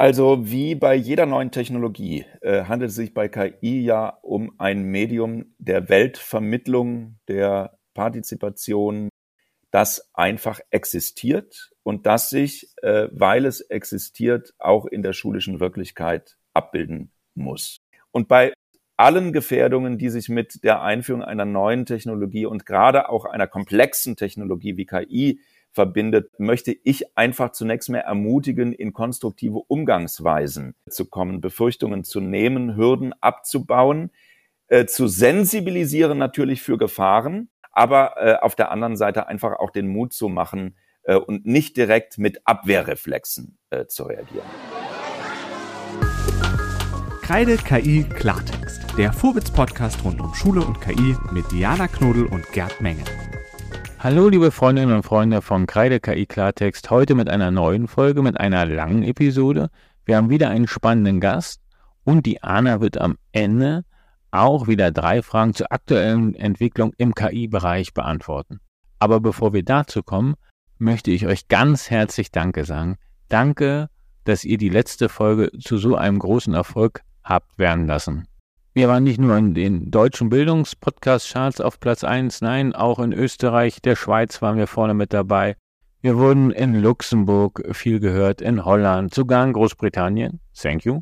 Also wie bei jeder neuen Technologie äh, handelt es sich bei KI ja um ein Medium der Weltvermittlung, der Partizipation, das einfach existiert und das sich, äh, weil es existiert, auch in der schulischen Wirklichkeit abbilden muss. Und bei allen Gefährdungen, die sich mit der Einführung einer neuen Technologie und gerade auch einer komplexen Technologie wie KI verbindet, möchte ich einfach zunächst mehr ermutigen, in konstruktive Umgangsweisen zu kommen, Befürchtungen zu nehmen, Hürden abzubauen, äh, zu sensibilisieren natürlich für Gefahren, aber äh, auf der anderen Seite einfach auch den Mut zu machen äh, und nicht direkt mit Abwehrreflexen äh, zu reagieren. Kreide KI Klartext, der Vorwitz-Podcast rund um Schule und KI mit Diana Knodel und Gerd Menge. Hallo liebe Freundinnen und Freunde von Kreide KI Klartext, heute mit einer neuen Folge, mit einer langen Episode. Wir haben wieder einen spannenden Gast und die Anna wird am Ende auch wieder drei Fragen zur aktuellen Entwicklung im KI-Bereich beantworten. Aber bevor wir dazu kommen, möchte ich euch ganz herzlich Danke sagen. Danke, dass ihr die letzte Folge zu so einem großen Erfolg habt werden lassen. Wir waren nicht nur in den deutschen Bildungspodcast-Charts auf Platz 1, nein, auch in Österreich, der Schweiz waren wir vorne mit dabei. Wir wurden in Luxemburg viel gehört, in Holland, sogar in Großbritannien. Thank you.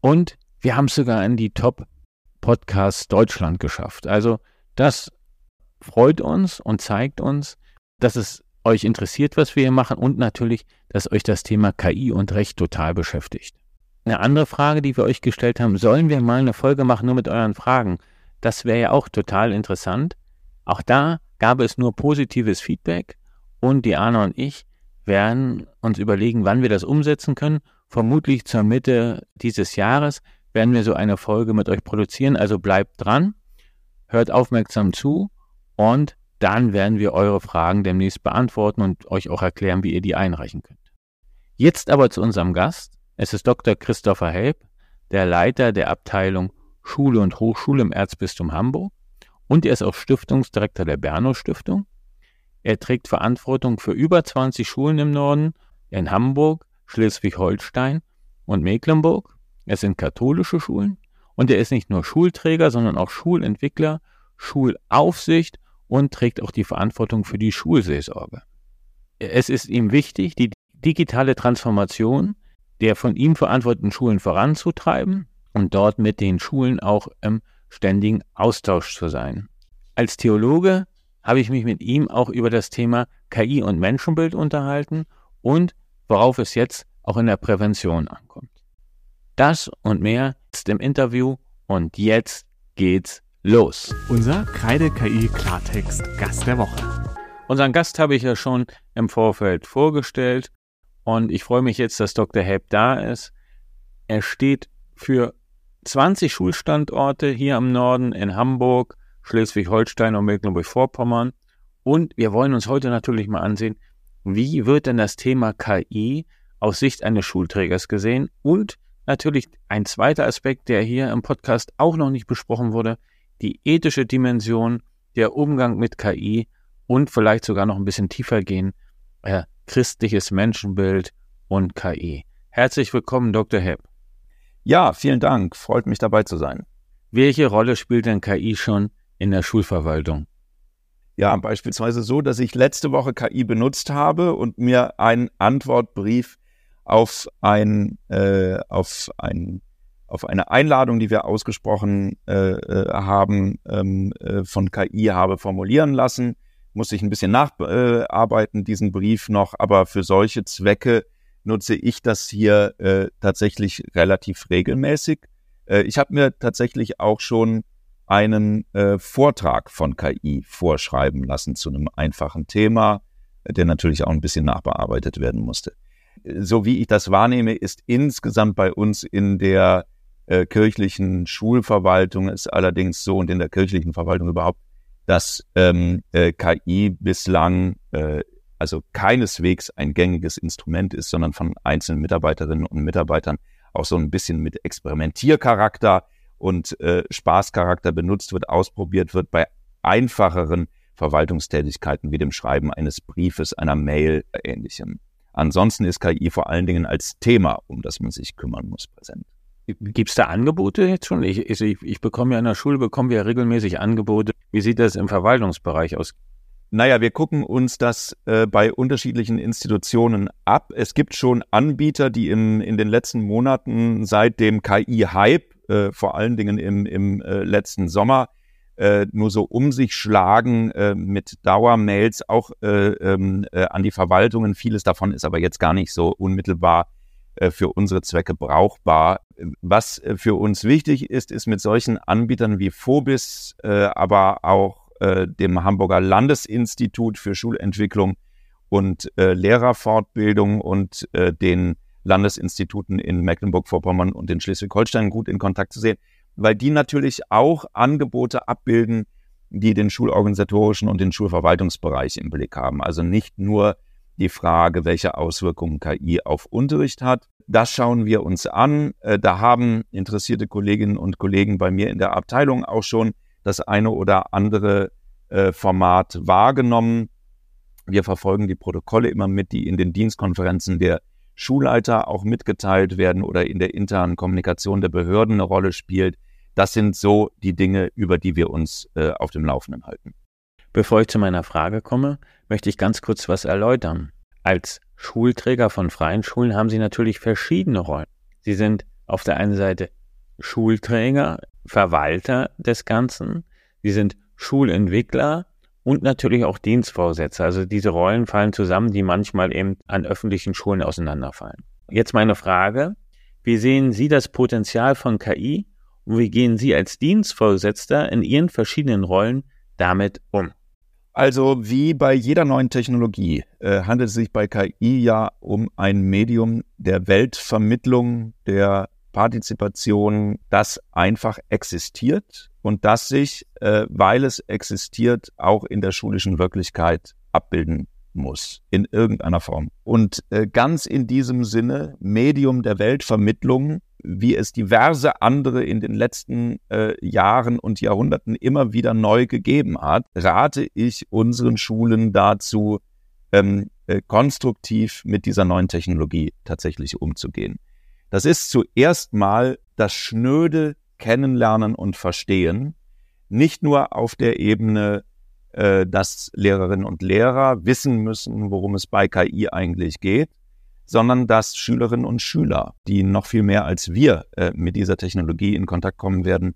Und wir haben es sogar in die Top Podcasts Deutschland geschafft. Also das freut uns und zeigt uns, dass es euch interessiert, was wir hier machen und natürlich, dass euch das Thema KI und Recht total beschäftigt. Eine andere Frage, die wir euch gestellt haben, sollen wir mal eine Folge machen nur mit euren Fragen? Das wäre ja auch total interessant. Auch da gab es nur positives Feedback und Diana und ich werden uns überlegen, wann wir das umsetzen können. Vermutlich zur Mitte dieses Jahres werden wir so eine Folge mit euch produzieren. Also bleibt dran, hört aufmerksam zu und dann werden wir eure Fragen demnächst beantworten und euch auch erklären, wie ihr die einreichen könnt. Jetzt aber zu unserem Gast. Es ist Dr. Christopher Help, der Leiter der Abteilung Schule und Hochschule im Erzbistum Hamburg und er ist auch Stiftungsdirektor der Berno Stiftung. Er trägt Verantwortung für über 20 Schulen im Norden, in Hamburg, Schleswig-Holstein und Mecklenburg. Es sind katholische Schulen und er ist nicht nur Schulträger, sondern auch Schulentwickler, Schulaufsicht und trägt auch die Verantwortung für die Schulseelsorge. Es ist ihm wichtig, die digitale Transformation der von ihm verantworteten Schulen voranzutreiben und dort mit den Schulen auch im ständigen Austausch zu sein. Als Theologe habe ich mich mit ihm auch über das Thema KI und Menschenbild unterhalten und worauf es jetzt auch in der Prävention ankommt. Das und mehr ist im Interview und jetzt geht's los. Unser Kreide KI Klartext Gast der Woche. Unseren Gast habe ich ja schon im Vorfeld vorgestellt und ich freue mich jetzt, dass Dr. Help da ist. Er steht für 20 Schulstandorte hier am Norden in Hamburg, Schleswig-Holstein und Mecklenburg-Vorpommern. Und wir wollen uns heute natürlich mal ansehen, wie wird denn das Thema KI aus Sicht eines Schulträgers gesehen? Und natürlich ein zweiter Aspekt, der hier im Podcast auch noch nicht besprochen wurde, die ethische Dimension, der Umgang mit KI und vielleicht sogar noch ein bisschen tiefer gehen, äh, christliches Menschenbild und KI. Herzlich willkommen, Dr. Hepp. Ja, vielen Dank. Freut mich dabei zu sein. Welche Rolle spielt denn KI schon in der Schulverwaltung? Ja, beispielsweise so, dass ich letzte Woche KI benutzt habe und mir einen Antwortbrief auf ein, äh, auf ein, auf eine Einladung, die wir ausgesprochen äh, äh haben, ähm, äh, von KI habe formulieren lassen muss ich ein bisschen nacharbeiten, diesen Brief noch, aber für solche Zwecke nutze ich das hier äh, tatsächlich relativ regelmäßig. Äh, ich habe mir tatsächlich auch schon einen äh, Vortrag von KI vorschreiben lassen zu einem einfachen Thema, der natürlich auch ein bisschen nachbearbeitet werden musste. So wie ich das wahrnehme, ist insgesamt bei uns in der äh, kirchlichen Schulverwaltung ist allerdings so und in der kirchlichen Verwaltung überhaupt dass ähm, äh, KI bislang äh, also keineswegs ein gängiges Instrument ist, sondern von einzelnen Mitarbeiterinnen und Mitarbeitern auch so ein bisschen mit Experimentiercharakter und äh, Spaßcharakter benutzt wird, ausprobiert wird bei einfacheren Verwaltungstätigkeiten wie dem Schreiben eines Briefes, einer Mail, ähnlichem. ansonsten ist KI vor allen Dingen als Thema, um das man sich kümmern muss, präsent. Gibt es da Angebote jetzt schon? Ich, ich, ich bekomme ja in der Schule, bekommen wir ja regelmäßig Angebote. Wie sieht das im Verwaltungsbereich aus? Naja, wir gucken uns das äh, bei unterschiedlichen Institutionen ab. Es gibt schon Anbieter, die im, in den letzten Monaten seit dem KI-Hype, äh, vor allen Dingen im, im äh, letzten Sommer, äh, nur so um sich schlagen äh, mit Dauermails auch äh, ähm, äh, an die Verwaltungen. Vieles davon ist aber jetzt gar nicht so unmittelbar für unsere Zwecke brauchbar. Was äh, für uns wichtig ist, ist mit solchen Anbietern wie Phobis, äh, aber auch äh, dem Hamburger Landesinstitut für Schulentwicklung und äh, Lehrerfortbildung und äh, den Landesinstituten in Mecklenburg-Vorpommern und in Schleswig-Holstein gut in Kontakt zu sehen, weil die natürlich auch Angebote abbilden, die den schulorganisatorischen und den Schulverwaltungsbereich im Blick haben. Also nicht nur die Frage, welche Auswirkungen KI auf Unterricht hat. Das schauen wir uns an. Äh, da haben interessierte Kolleginnen und Kollegen bei mir in der Abteilung auch schon das eine oder andere äh, Format wahrgenommen. Wir verfolgen die Protokolle immer mit, die in den Dienstkonferenzen der Schulleiter auch mitgeteilt werden oder in der internen Kommunikation der Behörden eine Rolle spielt. Das sind so die Dinge, über die wir uns äh, auf dem Laufenden halten. Bevor ich zu meiner Frage komme, möchte ich ganz kurz was erläutern. Als Schulträger von freien Schulen haben Sie natürlich verschiedene Rollen. Sie sind auf der einen Seite Schulträger, Verwalter des Ganzen, sie sind Schulentwickler und natürlich auch Dienstvorsätze. Also diese Rollen fallen zusammen, die manchmal eben an öffentlichen Schulen auseinanderfallen. Jetzt meine Frage, wie sehen Sie das Potenzial von KI und wie gehen Sie als Dienstvorgesetzter in Ihren verschiedenen Rollen damit um? Also wie bei jeder neuen Technologie äh, handelt es sich bei KI ja um ein Medium der Weltvermittlung, der Partizipation, das einfach existiert und das sich, äh, weil es existiert, auch in der schulischen Wirklichkeit abbilden muss, in irgendeiner Form. Und äh, ganz in diesem Sinne, Medium der Weltvermittlung, wie es diverse andere in den letzten äh, Jahren und Jahrhunderten immer wieder neu gegeben hat, rate ich unseren Schulen dazu, ähm, äh, konstruktiv mit dieser neuen Technologie tatsächlich umzugehen. Das ist zuerst mal das schnöde Kennenlernen und Verstehen, nicht nur auf der Ebene, äh, dass Lehrerinnen und Lehrer wissen müssen, worum es bei KI eigentlich geht, sondern dass Schülerinnen und Schüler, die noch viel mehr als wir äh, mit dieser Technologie in Kontakt kommen werden,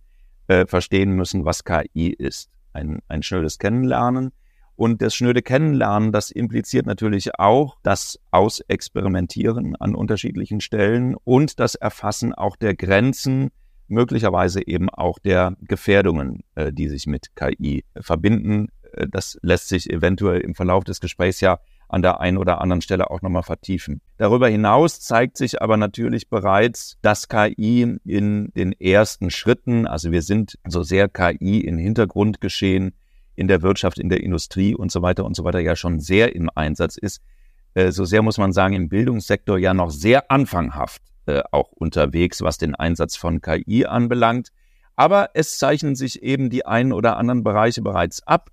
äh, verstehen müssen, was KI ist. Ein, ein schnödes Kennenlernen, und das schnöde Kennenlernen, das impliziert natürlich auch das Ausexperimentieren an unterschiedlichen Stellen und das Erfassen auch der Grenzen, möglicherweise eben auch der Gefährdungen, äh, die sich mit KI verbinden. Äh, das lässt sich eventuell im Verlauf des Gesprächs ja an der einen oder anderen Stelle auch nochmal vertiefen. Darüber hinaus zeigt sich aber natürlich bereits, dass KI in den ersten Schritten, also wir sind so sehr KI in Hintergrund geschehen, in der Wirtschaft, in der Industrie und so weiter und so weiter ja schon sehr im Einsatz ist, äh, so sehr muss man sagen, im Bildungssektor ja noch sehr anfanghaft äh, auch unterwegs, was den Einsatz von KI anbelangt. Aber es zeichnen sich eben die einen oder anderen Bereiche bereits ab.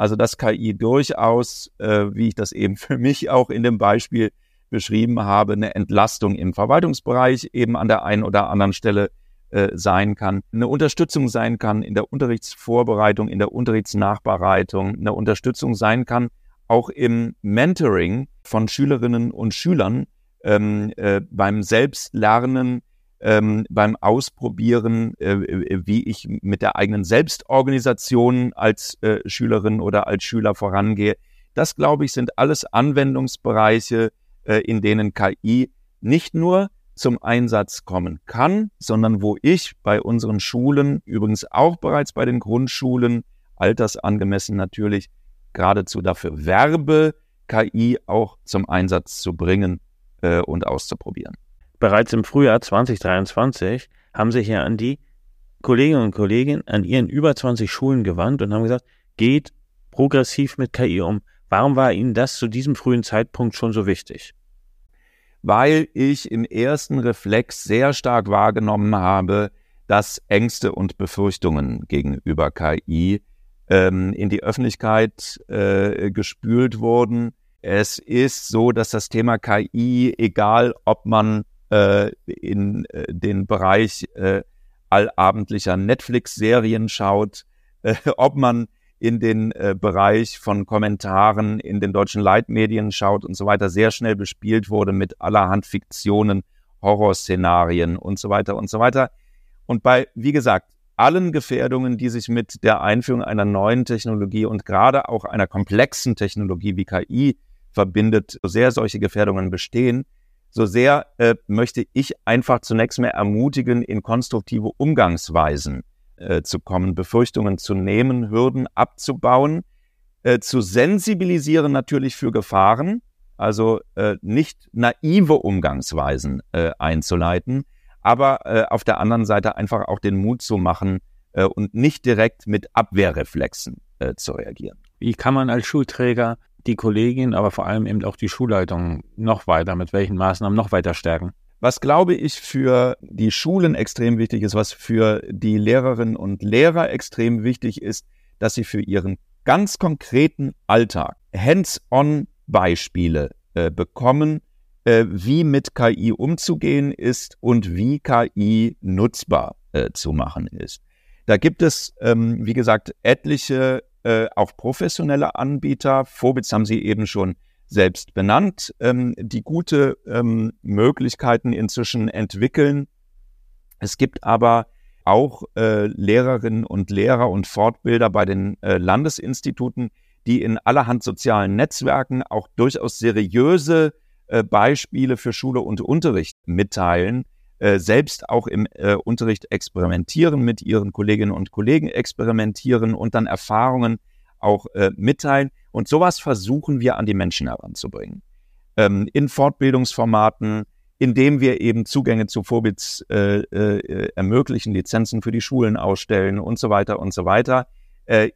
Also dass KI durchaus, äh, wie ich das eben für mich auch in dem Beispiel beschrieben habe, eine Entlastung im Verwaltungsbereich eben an der einen oder anderen Stelle äh, sein kann, eine Unterstützung sein kann in der Unterrichtsvorbereitung, in der Unterrichtsnachbereitung, eine Unterstützung sein kann, auch im Mentoring von Schülerinnen und Schülern ähm, äh, beim Selbstlernen, ähm, beim Ausprobieren, äh, äh wie ich mit der eigenen Selbstorganisation als äh, Schülerin oder als Schüler vorangehe. Das, glaube ich, sind alles Anwendungsbereiche, äh, in denen KI nicht nur zum Einsatz kommen kann, sondern wo ich bei unseren Schulen, übrigens auch bereits bei den Grundschulen, altersangemessen natürlich, geradezu dafür werbe, KI auch zum Einsatz zu bringen äh, und auszuprobieren. Bereits im Frühjahr 2023 haben sich ja an die Kolleginnen und Kollegen an ihren über 20 Schulen gewandt und haben gesagt, geht progressiv mit KI um. Warum war Ihnen das zu diesem frühen Zeitpunkt schon so wichtig? weil ich im ersten Reflex sehr stark wahrgenommen habe, dass Ängste und Befürchtungen gegenüber KI ähm, in die Öffentlichkeit äh, gespült wurden, Es ist so, dass das Thema KI, egal ob man äh, in äh, den Bereich äh, allabendlicher Netflix-Serien schaut, äh, ob man in den äh, Bereich von Kommentaren in den deutschen Leitmedien schaut und so weiter, sehr schnell bespielt wurde mit allerhand Fiktionen, Horrorszenarien und so weiter und so weiter. Und bei, wie gesagt, allen Gefährdungen, die sich mit der Einführung einer neuen Technologie und gerade auch einer komplexen Technologie wie KI verbindet, so sehr solche Gefährdungen bestehen, so sehr äh, möchte ich einfach zunächst mehr ermutigen, in konstruktive Umgangsweisen äh, zu kommen, Befürchtungen zu nehmen, Hürden abzubauen, äh, zu sensibilisieren natürlich für Gefahren, also äh, nicht naive Umgangsweisen äh, einzuleiten, aber äh, auf der anderen Seite einfach auch den Mut zu machen äh, und nicht direkt mit Abwehrreflexen äh, zu reagieren. Wie kann man als Schulträger die Kollegin, aber vor allem eben auch die Schulleitung noch weiter, mit welchen Maßnahmen noch weiter stärken? Was glaube ich für die Schulen extrem wichtig ist, was für die Lehrerinnen und Lehrer extrem wichtig ist, dass sie für ihren ganz konkreten Alltag hands-on Beispiele äh, bekommen, äh, wie mit KI umzugehen ist und wie KI nutzbar äh, zu machen ist. Da gibt es, ähm, wie gesagt, etliche äh, auch professionelle Anbieter. Vobitz haben Sie eben schon selbst benannt, ähm, die gute ähm, Möglichkeiten inzwischen entwickeln. Es gibt aber auch äh, Lehrerinnen und Lehrer und Fortbilder bei den äh, Landesinstituten, die in allerhand sozialen Netzwerken auch durchaus seriöse äh, Beispiele für Schule und Unterricht mitteilen, äh, selbst auch im äh, Unterricht experimentieren, mit ihren Kolleginnen und Kollegen experimentieren und dann Erfahrungen auch äh, mitteilen. Und sowas versuchen wir an die Menschen heranzubringen. Ähm, in Fortbildungsformaten, indem wir eben Zugänge zu Vorbits äh, äh, ermöglichen, Lizenzen für die Schulen ausstellen und so weiter und so weiter.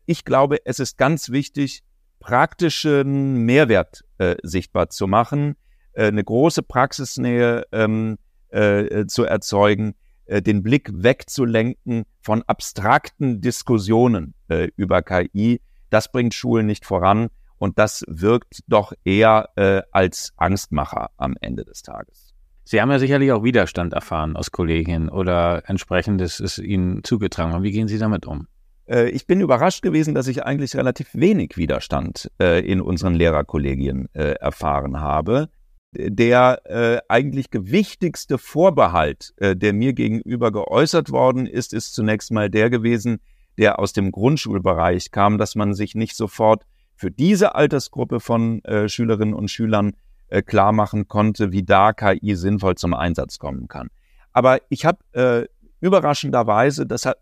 Ich glaube, es ist ganz wichtig, praktischen Mehrwert sichtbar zu machen, eine große Praxisnähe ähm, äh, zu erzeugen, äh, den Blick wegzulenken von abstrakten Diskussionen äh, über KI. Das bringt Schulen nicht voran und das wirkt doch eher äh, als Angstmacher am Ende des Tages. Sie haben ja sicherlich auch Widerstand erfahren aus Kolleginnen oder entsprechendes ist Ihnen zugetragen worden. Wie gehen Sie damit um? Äh, ich bin überrascht gewesen, dass ich eigentlich relativ wenig Widerstand äh, in unseren Lehrerkollegien äh, erfahren habe der äh, eigentlich gewichtigste Vorbehalt, äh, der mir gegenüber geäußert worden ist, ist zunächst mal der gewesen, der aus dem Grundschulbereich kam, dass man sich nicht sofort für diese Altersgruppe von äh, Schülerinnen und Schülern äh, klar machen konnte, wie da KI sinnvoll zum Einsatz kommen kann. Aber ich habe äh, überraschenderweise das hat,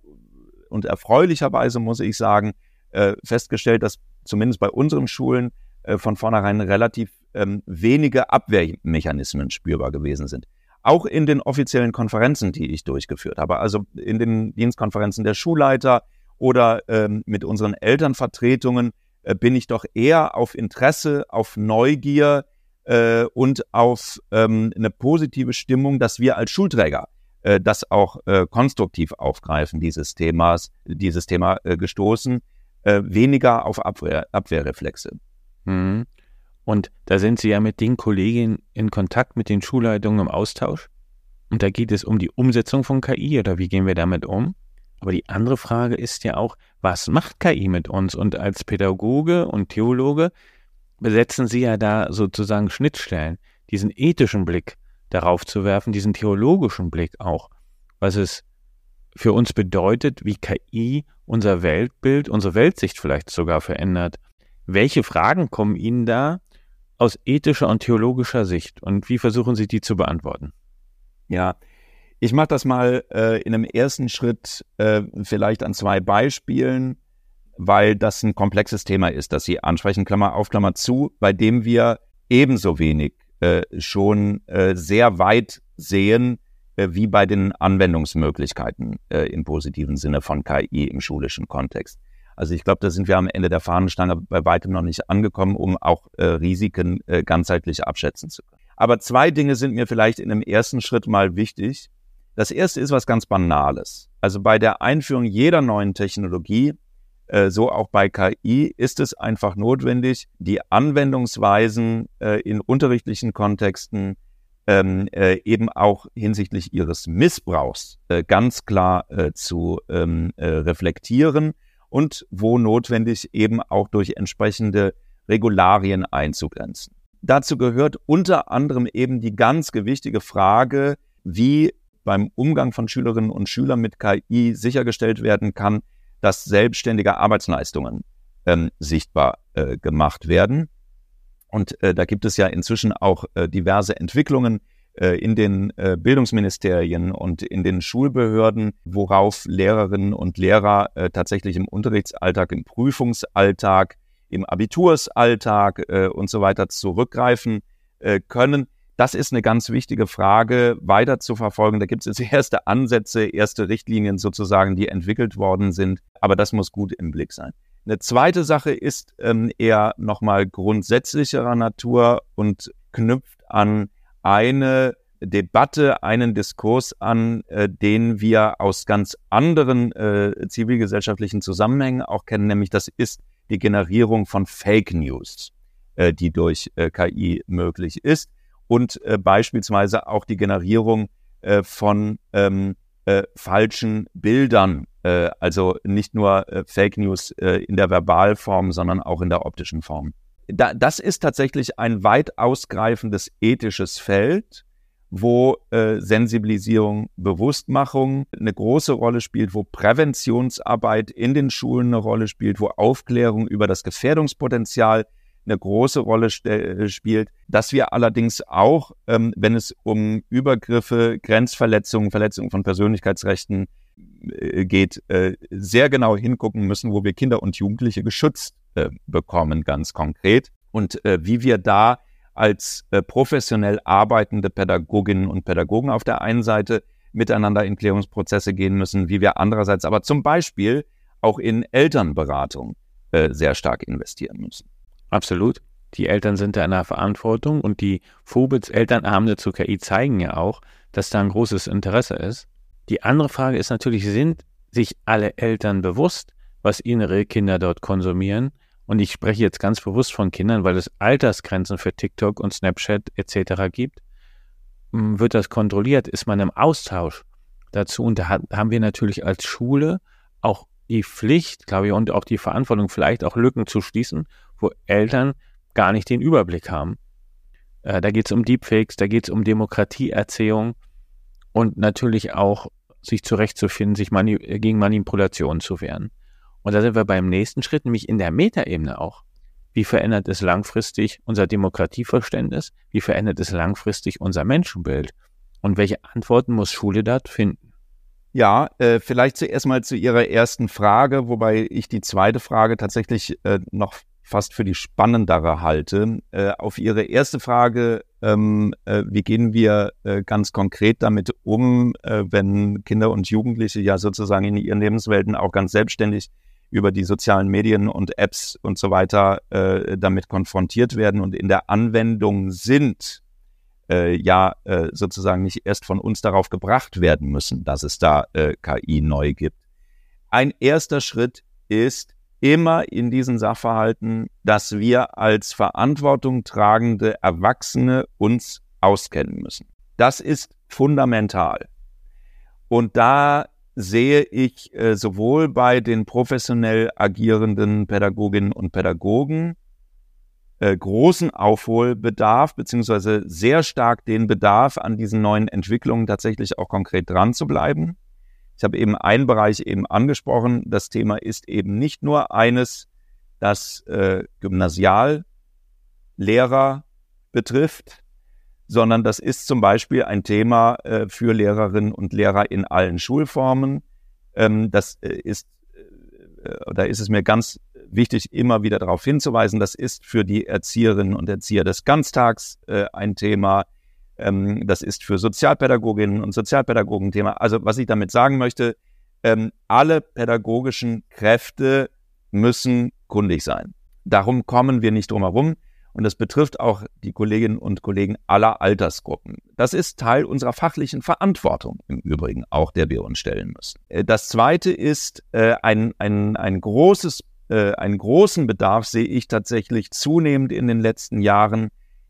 und erfreulicherweise muss ich sagen, äh, festgestellt, dass zumindest bei unseren Schulen äh, von vornherein relativ ähm, wenige Abwehrmechanismen spürbar gewesen sind. Auch in den offiziellen Konferenzen, die ich durchgeführt habe, also in den Dienstkonferenzen der Schulleiter oder ähm, mit unseren Elternvertretungen, äh, bin ich doch eher auf Interesse, auf Neugier äh, und auf ähm, eine positive Stimmung, dass wir als Schulträger äh, das auch äh, konstruktiv aufgreifen, dieses Themas, dieses Thema äh, gestoßen, äh, weniger auf Abwehr, Abwehrreflexe. Mhm. Und da sind Sie ja mit den Kolleginnen in Kontakt, mit den Schulleitungen im Austausch. Und da geht es um die Umsetzung von KI oder wie gehen wir damit um? Aber die andere Frage ist ja auch, was macht KI mit uns? Und als Pädagoge und Theologe besetzen Sie ja da sozusagen Schnittstellen, diesen ethischen Blick darauf zu werfen, diesen theologischen Blick auch, was es für uns bedeutet, wie KI unser Weltbild, unsere Weltsicht vielleicht sogar verändert. Welche Fragen kommen Ihnen da aus ethischer und theologischer Sicht und wie versuchen Sie die zu beantworten? Ja, ich mache das mal äh, in einem ersten Schritt äh, vielleicht an zwei Beispielen, weil das ein komplexes Thema ist, das Sie ansprechen, Klammer auf, Klammer zu, bei dem wir ebenso wenig äh, schon äh, sehr weit sehen, äh, wie bei den Anwendungsmöglichkeiten äh, im positiven Sinne von KI im schulischen Kontext. Also ich glaube, da sind wir am Ende der Fahnenstange bei weitem noch nicht angekommen, um auch äh, Risiken äh, ganzheitlich abschätzen zu können. Aber zwei Dinge sind mir vielleicht in einem ersten Schritt mal wichtig. Das erste ist was ganz Banales. Also bei der Einführung jeder neuen Technologie äh, so auch bei KI ist es einfach notwendig, die Anwendungsweisen äh, in unterrichtlichen Kontexten ähm, äh, eben auch hinsichtlich ihres Missbrauchs äh, ganz klar äh, zu ähm, äh, reflektieren und wo notwendig eben auch durch entsprechende Regularien einzugrenzen. Dazu gehört unter anderem eben die ganz gewichtige Frage, wie beim Umgang von Schülerinnen und Schülern mit KI sichergestellt werden kann, dass selbstständige Arbeitsleistungen ähm, sichtbar äh, gemacht werden. Und äh, da gibt es ja inzwischen auch äh, diverse Entwicklungen in den äh, Bildungsministerien und in den Schulbehörden, worauf Lehrerinnen und Lehrer äh, tatsächlich im Unterrichtsalltag, im Prüfungsalltag, im Abitursalltag äh, und so weiter zurückgreifen äh, können. Das ist eine ganz wichtige Frage, weiter zu verfolgen. Da gibt es jetzt erste Ansätze, erste Richtlinien sozusagen, die entwickelt worden sind. Aber das muss gut im Blick sein. Eine zweite Sache ist ähm, eher nochmal grundsätzlicherer Natur und knüpft an eine Debatte, einen Diskurs an, äh, den wir aus ganz anderen äh, zivilgesellschaftlichen Zusammenhängen auch kennen, nämlich das ist die Generierung von Fake News, äh, die durch äh, KI möglich ist und äh, beispielsweise auch die Generierung äh, von ähm, äh, falschen Bildern, äh, also nicht nur äh, Fake News äh, in der Verbalform, sondern auch in der optischen Form. Da, das ist tatsächlich ein weit ausgreifendes ethisches Feld, wo äh, Sensibilisierung, Bewusstmachung eine große Rolle spielt, wo Präventionsarbeit in den Schulen eine Rolle spielt, wo Aufklärung über das Gefährdungspotenzial eine große Rolle äh, spielt, dass wir allerdings auch, ähm, wenn es um Übergriffe, Grenzverletzungen, Verletzungen von Persönlichkeitsrechten äh, geht, äh, sehr genau hingucken müssen, wo wir Kinder und Jugendliche geschützt äh, bekommen, ganz konkret. Und äh, wie wir da als äh, professionell arbeitende Pädagoginnen und Pädagogen auf der einen Seite miteinander in Klärungsprozesse gehen müssen, wie wir andererseits aber zum Beispiel auch in Elternberatung sehr stark investieren müssen. Absolut. Die Eltern sind da in der Verantwortung und die Phobits Elternabende zur KI zeigen ja auch, dass da ein großes Interesse ist. Die andere Frage ist natürlich, sind sich alle Eltern bewusst, was ihre Kinder dort konsumieren? Und ich spreche jetzt ganz bewusst von Kindern, weil es Altersgrenzen für TikTok und Snapchat etc. gibt. Hm, wird das kontrolliert? Ist man im Austausch dazu? Und da haben wir natürlich als Schule auch die Pflicht, glaube ich, und auch die Verantwortung, vielleicht auch Lücken zu schließen wo Eltern gar nicht den Überblick haben. Äh, da geht es um Deepfakes, da geht es um Demokratieerzählung und natürlich auch sich zurechtzufinden, sich mani gegen Manipulation zu wehren. Und da sind wir beim nächsten Schritt, nämlich in der Metaebene auch. Wie verändert es langfristig unser Demokratieverständnis? Wie verändert es langfristig unser Menschenbild? Und welche Antworten muss Schule dort finden? Ja, äh, vielleicht zuerst mal zu Ihrer ersten Frage, wobei ich die zweite Frage tatsächlich äh, noch fast für die spannendere halte. Äh, auf Ihre erste Frage, ähm, äh, wie gehen wir äh, ganz konkret damit um, äh, wenn Kinder und Jugendliche ja sozusagen in ihren Lebenswelten auch ganz selbstständig über die sozialen Medien und Apps und so weiter äh, damit konfrontiert werden und in der Anwendung sind, äh, ja äh, sozusagen nicht erst von uns darauf gebracht werden müssen, dass es da äh, KI neu gibt. Ein erster Schritt ist, immer in diesen Sachverhalten, dass wir als Verantwortung tragende Erwachsene uns auskennen müssen. Das ist fundamental. Und da sehe ich äh, sowohl bei den professionell agierenden Pädagoginnen und Pädagogen äh, großen Aufholbedarf, beziehungsweise sehr stark den Bedarf, an diesen neuen Entwicklungen tatsächlich auch konkret dran zu bleiben. Ich habe eben einen Bereich eben angesprochen. Das Thema ist eben nicht nur eines, das äh, Gymnasiallehrer betrifft, sondern das ist zum Beispiel ein Thema äh, für Lehrerinnen und Lehrer in allen Schulformen. Ähm, das äh, ist, äh, da ist es mir ganz wichtig, immer wieder darauf hinzuweisen, das ist für die Erzieherinnen und Erzieher des Ganztags äh, ein Thema. Ähm, das ist für Sozialpädagoginnen und Sozialpädagogen Thema. Also was ich damit sagen möchte, ähm, alle pädagogischen Kräfte müssen kundig sein. Darum kommen wir nicht drum herum. Und das betrifft auch die Kolleginnen und Kollegen aller Altersgruppen. Das ist Teil unserer fachlichen Verantwortung im Übrigen, auch der wir uns stellen müssen. Äh, das Zweite ist äh, ein, ein, ein großes, äh, einen großen Bedarf sehe ich tatsächlich zunehmend in den letzten Jahren,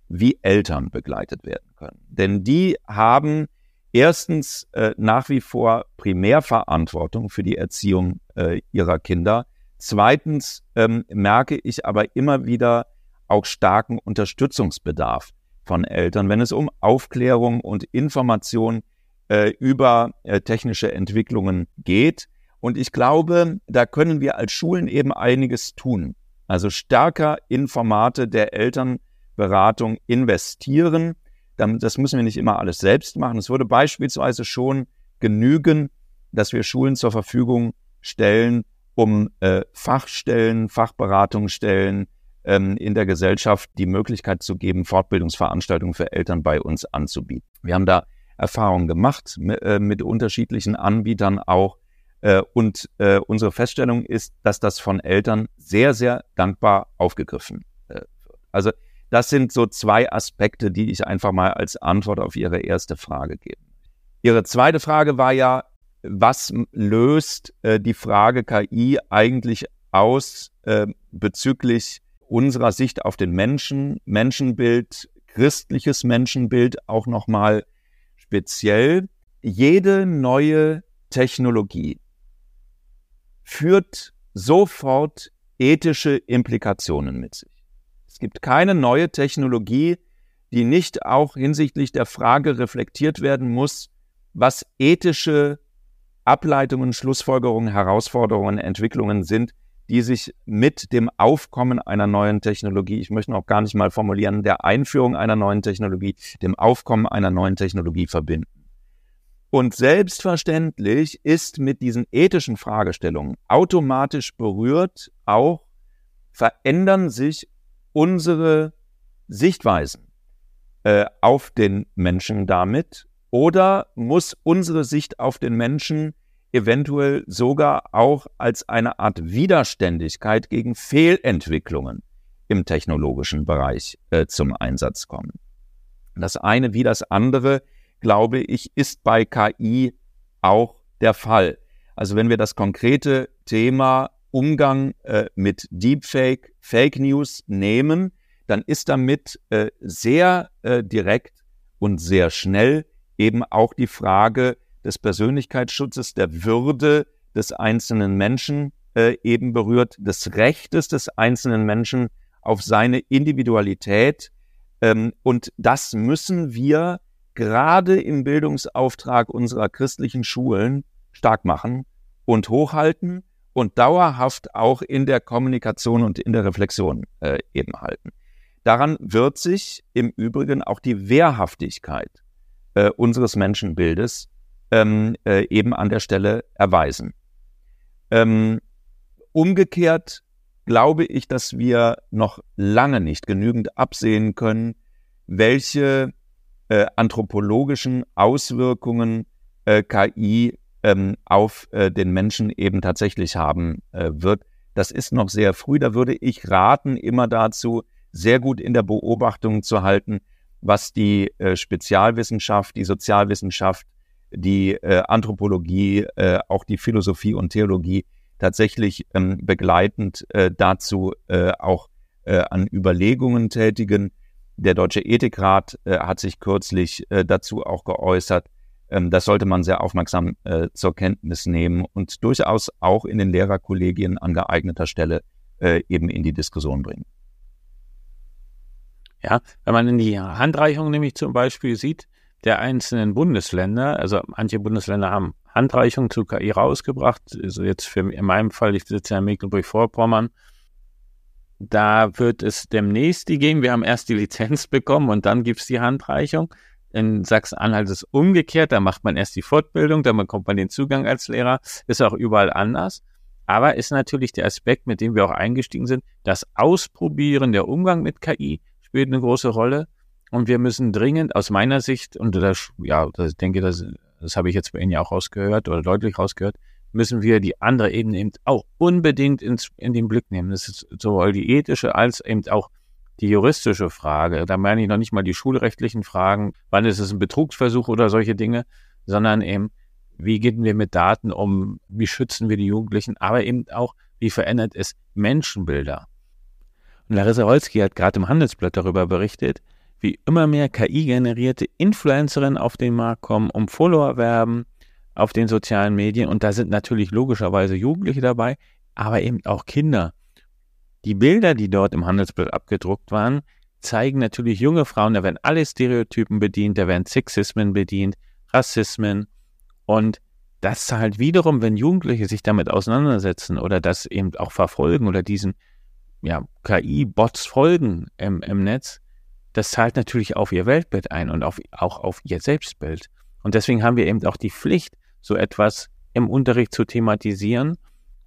wie Eltern begleitet werden können. Denn die haben erstens äh, nach wie vor Primärverantwortung für die Erziehung äh, ihrer Kinder. Zweitens ähm, merke ich aber immer wieder auch starken Unterstützungsbedarf von Eltern, wenn es um Aufklärung und Information äh, über äh, technische Entwicklungen geht. Und ich glaube, da können wir als Schulen eben einiges tun. Also stärker in Formate der Elternberatung investieren. Das müssen wir nicht immer alles selbst machen. Es würde beispielsweise schon genügen, dass wir Schulen zur Verfügung stellen, um äh, Fachstellen, Fachberatungsstellen ähm, in der Gesellschaft die Möglichkeit zu geben, Fortbildungsveranstaltungen für Eltern bei uns anzubieten. Wir haben da Erfahrungen gemacht mit, äh, mit unterschiedlichen Anbietern auch. Äh, und äh, unsere Feststellung ist, dass das von Eltern sehr, sehr dankbar aufgegriffen äh, wird. Also das sind so zwei Aspekte, die ich einfach mal als Antwort auf Ihre erste Frage gebe. Ihre zweite Frage war ja, was löst äh, die Frage KI eigentlich aus äh, bezüglich unserer Sicht auf den Menschen, Menschenbild, christliches Menschenbild auch nochmal speziell. Jede neue Technologie führt sofort ethische Implikationen mit sich. Es gibt keine neue Technologie, die nicht auch hinsichtlich der Frage reflektiert werden muss, was ethische Ableitungen, Schlussfolgerungen, Herausforderungen, Entwicklungen sind, die sich mit dem Aufkommen einer neuen Technologie, ich möchte auch gar nicht mal formulieren, der Einführung einer neuen Technologie, dem Aufkommen einer neuen Technologie verbinden. Und selbstverständlich ist mit diesen ethischen Fragestellungen automatisch berührt auch, verändern sich unsere Sichtweisen äh, auf den Menschen damit oder muss unsere Sicht auf den Menschen eventuell sogar auch als eine Art Widerständigkeit gegen Fehlentwicklungen im technologischen Bereich äh, zum Einsatz kommen? Das eine wie das andere, glaube ich, ist bei KI auch der Fall. Also wenn wir das konkrete Thema Umgang äh, mit Deepfake, Fake News nehmen, dann ist damit äh, sehr äh, direkt und sehr schnell eben auch die Frage des Persönlichkeitsschutzes, der Würde des einzelnen Menschen äh, eben berührt, des Rechtes des einzelnen Menschen auf seine Individualität. Ähm, und das müssen wir gerade im Bildungsauftrag unserer christlichen Schulen stark machen und hochhalten und dauerhaft auch in der Kommunikation und in der Reflexion äh, eben halten. Daran wird sich im Übrigen auch die Wehrhaftigkeit äh, unseres Menschenbildes ähm, äh, eben an der Stelle erweisen. Ähm, umgekehrt glaube ich, dass wir noch lange nicht genügend absehen können, welche äh, anthropologischen Auswirkungen äh, KI ähm, auf äh, den Menschen eben tatsächlich haben äh, wird. Das ist noch sehr früh. Da würde ich raten, immer dazu, sehr gut in der Beobachtung zu halten, was die äh, Spezialwissenschaft, die Sozialwissenschaft, die äh, Anthropologie, äh, auch die Philosophie und Theologie tatsächlich ähm, begleitend äh, dazu äh, auch äh, an Überlegungen tätigen. Der Deutsche Ethikrat äh, hat sich kürzlich äh, dazu auch geäußert. Ähm, das sollte man sehr aufmerksam äh, zur Kenntnis nehmen und durchaus auch in den Lehrerkollegien an geeigneter Stelle äh, eben in die Diskussion bringen. Ja, wenn man in die Handreichung nämlich zum Beispiel sieht, der einzelnen Bundesländer, also manche Bundesländer haben Handreichungen zu KI rausgebracht, also jetzt für in meinem Fall, ich sitze ja in Mecklenburg-Vorpommern, da wird es demnächst die geben. Wir haben erst die Lizenz bekommen und dann gibt's die Handreichung. In Sachsen-Anhalt ist es umgekehrt, da macht man erst die Fortbildung, dann bekommt man den Zugang als Lehrer, ist auch überall anders. Aber ist natürlich der Aspekt, mit dem wir auch eingestiegen sind, das Ausprobieren, der Umgang mit KI, spielt eine große Rolle. Und wir müssen dringend aus meiner Sicht, und das, ja, das, ich denke, das, das habe ich jetzt bei Ihnen ja auch rausgehört oder deutlich rausgehört, müssen wir die andere Ebene eben auch unbedingt ins, in den Blick nehmen. Das ist sowohl die ethische als eben auch die juristische Frage. Da meine ich noch nicht mal die schulrechtlichen Fragen, wann ist es ein Betrugsversuch oder solche Dinge, sondern eben, wie gehen wir mit Daten um, wie schützen wir die Jugendlichen, aber eben auch, wie verändert es Menschenbilder. Und Larissa Holski hat gerade im Handelsblatt darüber berichtet, wie immer mehr KI-generierte Influencerinnen auf den Markt kommen, um Follower werben auf den sozialen Medien. Und da sind natürlich logischerweise Jugendliche dabei, aber eben auch Kinder. Die Bilder, die dort im Handelsblatt abgedruckt waren, zeigen natürlich junge Frauen, da werden alle Stereotypen bedient, da werden Sexismen bedient, Rassismen und das zahlt wiederum, wenn Jugendliche sich damit auseinandersetzen oder das eben auch verfolgen oder diesen ja, KI-Bots folgen im, im Netz, das zahlt natürlich auf ihr Weltbild ein und auf, auch auf ihr Selbstbild. Und deswegen haben wir eben auch die Pflicht, so etwas im Unterricht zu thematisieren,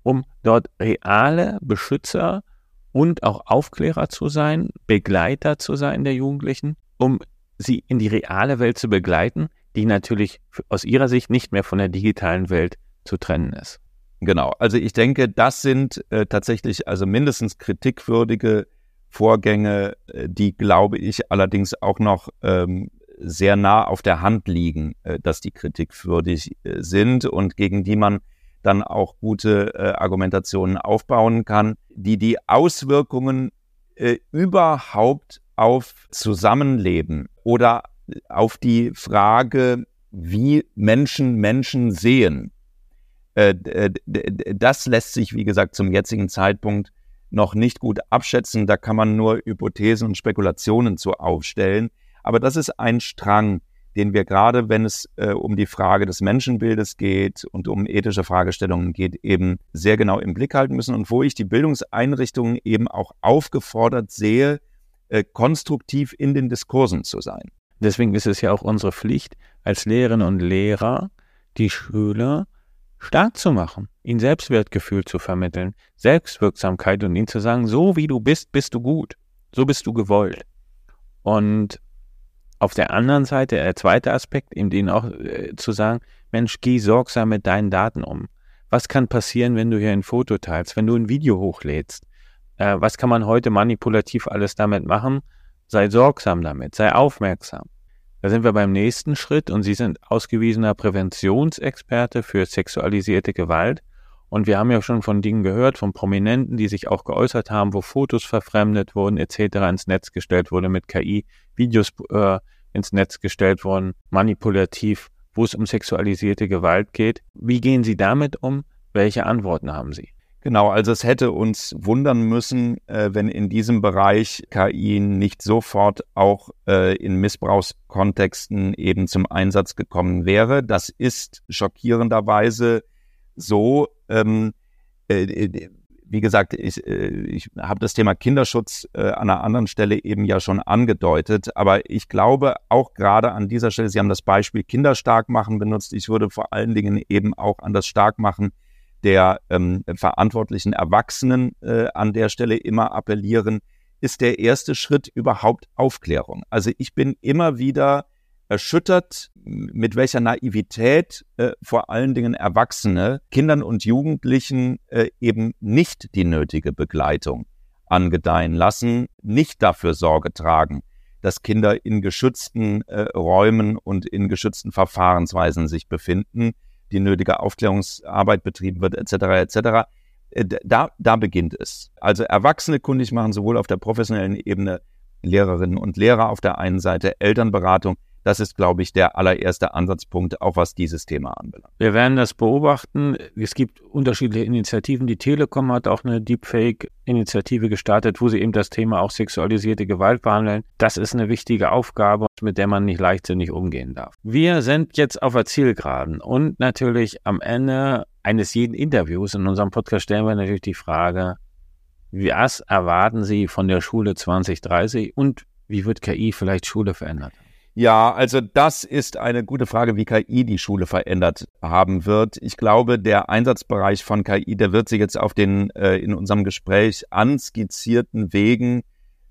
um dort reale Beschützer und auch Aufklärer zu sein, Begleiter zu sein der Jugendlichen, um sie in die reale Welt zu begleiten, die natürlich aus ihrer Sicht nicht mehr von der digitalen Welt zu trennen ist. Genau, also ich denke, das sind äh, tatsächlich also mindestens kritikwürdige Vorgänge, äh, die, glaube ich, allerdings auch noch ähm, sehr nah auf der Hand liegen, äh, dass die kritikwürdig äh, sind und gegen die man dann auch gute äh, Argumentationen aufbauen kann, die die Auswirkungen äh, überhaupt auf Zusammenleben oder auf die Frage, wie Menschen Menschen sehen. Äh, das lässt sich, wie gesagt, zum jetzigen Zeitpunkt noch nicht gut abschätzen. Da kann man nur Hypothesen und Spekulationen zu aufstellen. Aber das ist ein Strang, den wir gerade, wenn es äh, um die Frage des Menschenbildes geht und um ethische Fragestellungen geht, eben sehr genau im Blick halten müssen und wo ich die Bildungseinrichtungen eben auch aufgefordert sehe, äh, konstruktiv in den Diskursen zu sein. Deswegen ist es ja auch unsere Pflicht, als Lehrerinnen und Lehrer die Schüler stark zu machen, ihnen Selbstwertgefühl zu vermitteln, Selbstwirksamkeit und ihnen zu sagen, so wie du bist, bist du gut, so bist du gewollt. Und auf der anderen Seite, der zweite Aspekt, eben denen auch äh, zu sagen, Mensch, geh sorgsam mit deinen Daten um. Was kann passieren, wenn du hier ein Foto teilst, wenn du ein Video hochlädst? Äh, was kann man heute manipulativ alles damit machen? Sei sorgsam damit, sei aufmerksam. Da sind wir beim nächsten Schritt und Sie sind ausgewiesener Präventionsexperte für sexualisierte Gewalt. Und wir haben ja schon von Dingen gehört, von Prominenten, die sich auch geäußert haben, wo Fotos verfremdet wurden, etc. ins Netz gestellt wurde mit KI, Videos äh, ins Netz gestellt wurden, manipulativ, wo es um sexualisierte Gewalt geht. Wie gehen Sie damit um? Welche Antworten haben Sie? Genau, also es hätte uns wundern müssen, äh, wenn in diesem Bereich KI nicht sofort auch äh, in Missbrauchskontexten eben zum Einsatz gekommen wäre. Das ist schockierenderweise so. Ähm, äh, wie gesagt, ich, äh, ich habe das Thema Kinderschutz äh, an einer anderen Stelle eben ja schon angedeutet, aber ich glaube auch gerade an dieser Stelle, Sie haben das Beispiel Kinderstarkmachen benutzt, ich würde vor allen Dingen eben auch an das Starkmachen der ähm, verantwortlichen Erwachsenen äh, an der Stelle immer appellieren, ist der erste Schritt überhaupt Aufklärung. Also ich bin immer wieder erschüttert, mit welcher Naivität äh, vor allen Dingen Erwachsene Kindern und Jugendlichen äh, eben nicht die nötige Begleitung angedeihen lassen, nicht dafür Sorge tragen, dass Kinder in geschützten äh, Räumen und in geschützten Verfahrensweisen sich befinden, die nötige Aufklärungsarbeit betrieben wird, etc. etc. Äh, da, da beginnt es. Also Erwachsene kundig machen, sowohl auf der professionellen Ebene Lehrerinnen und Lehrer auf der einen Seite, Elternberatung, das ist, glaube ich, der allererste Ansatzpunkt, auch was dieses Thema anbelangt. Wir werden das beobachten. Es gibt unterschiedliche Initiativen. Die Telekom hat auch eine Deepfake-Initiative gestartet, wo sie eben das Thema auch sexualisierte Gewalt behandeln. Das ist eine wichtige Aufgabe, mit der man nicht leichtsinnig umgehen darf. Wir sind jetzt auf der Zielgeraden und natürlich am Ende eines jeden Interviews in unserem Podcast stellen wir natürlich die Frage, was erwarten Sie von der Schule 2030 und wie wird KI vielleicht Schule verändern? Ja, also das ist eine gute Frage, wie KI die Schule verändert haben wird. Ich glaube, der Einsatzbereich von KI, der wird sich jetzt auf den äh, in unserem Gespräch anskizzierten Wegen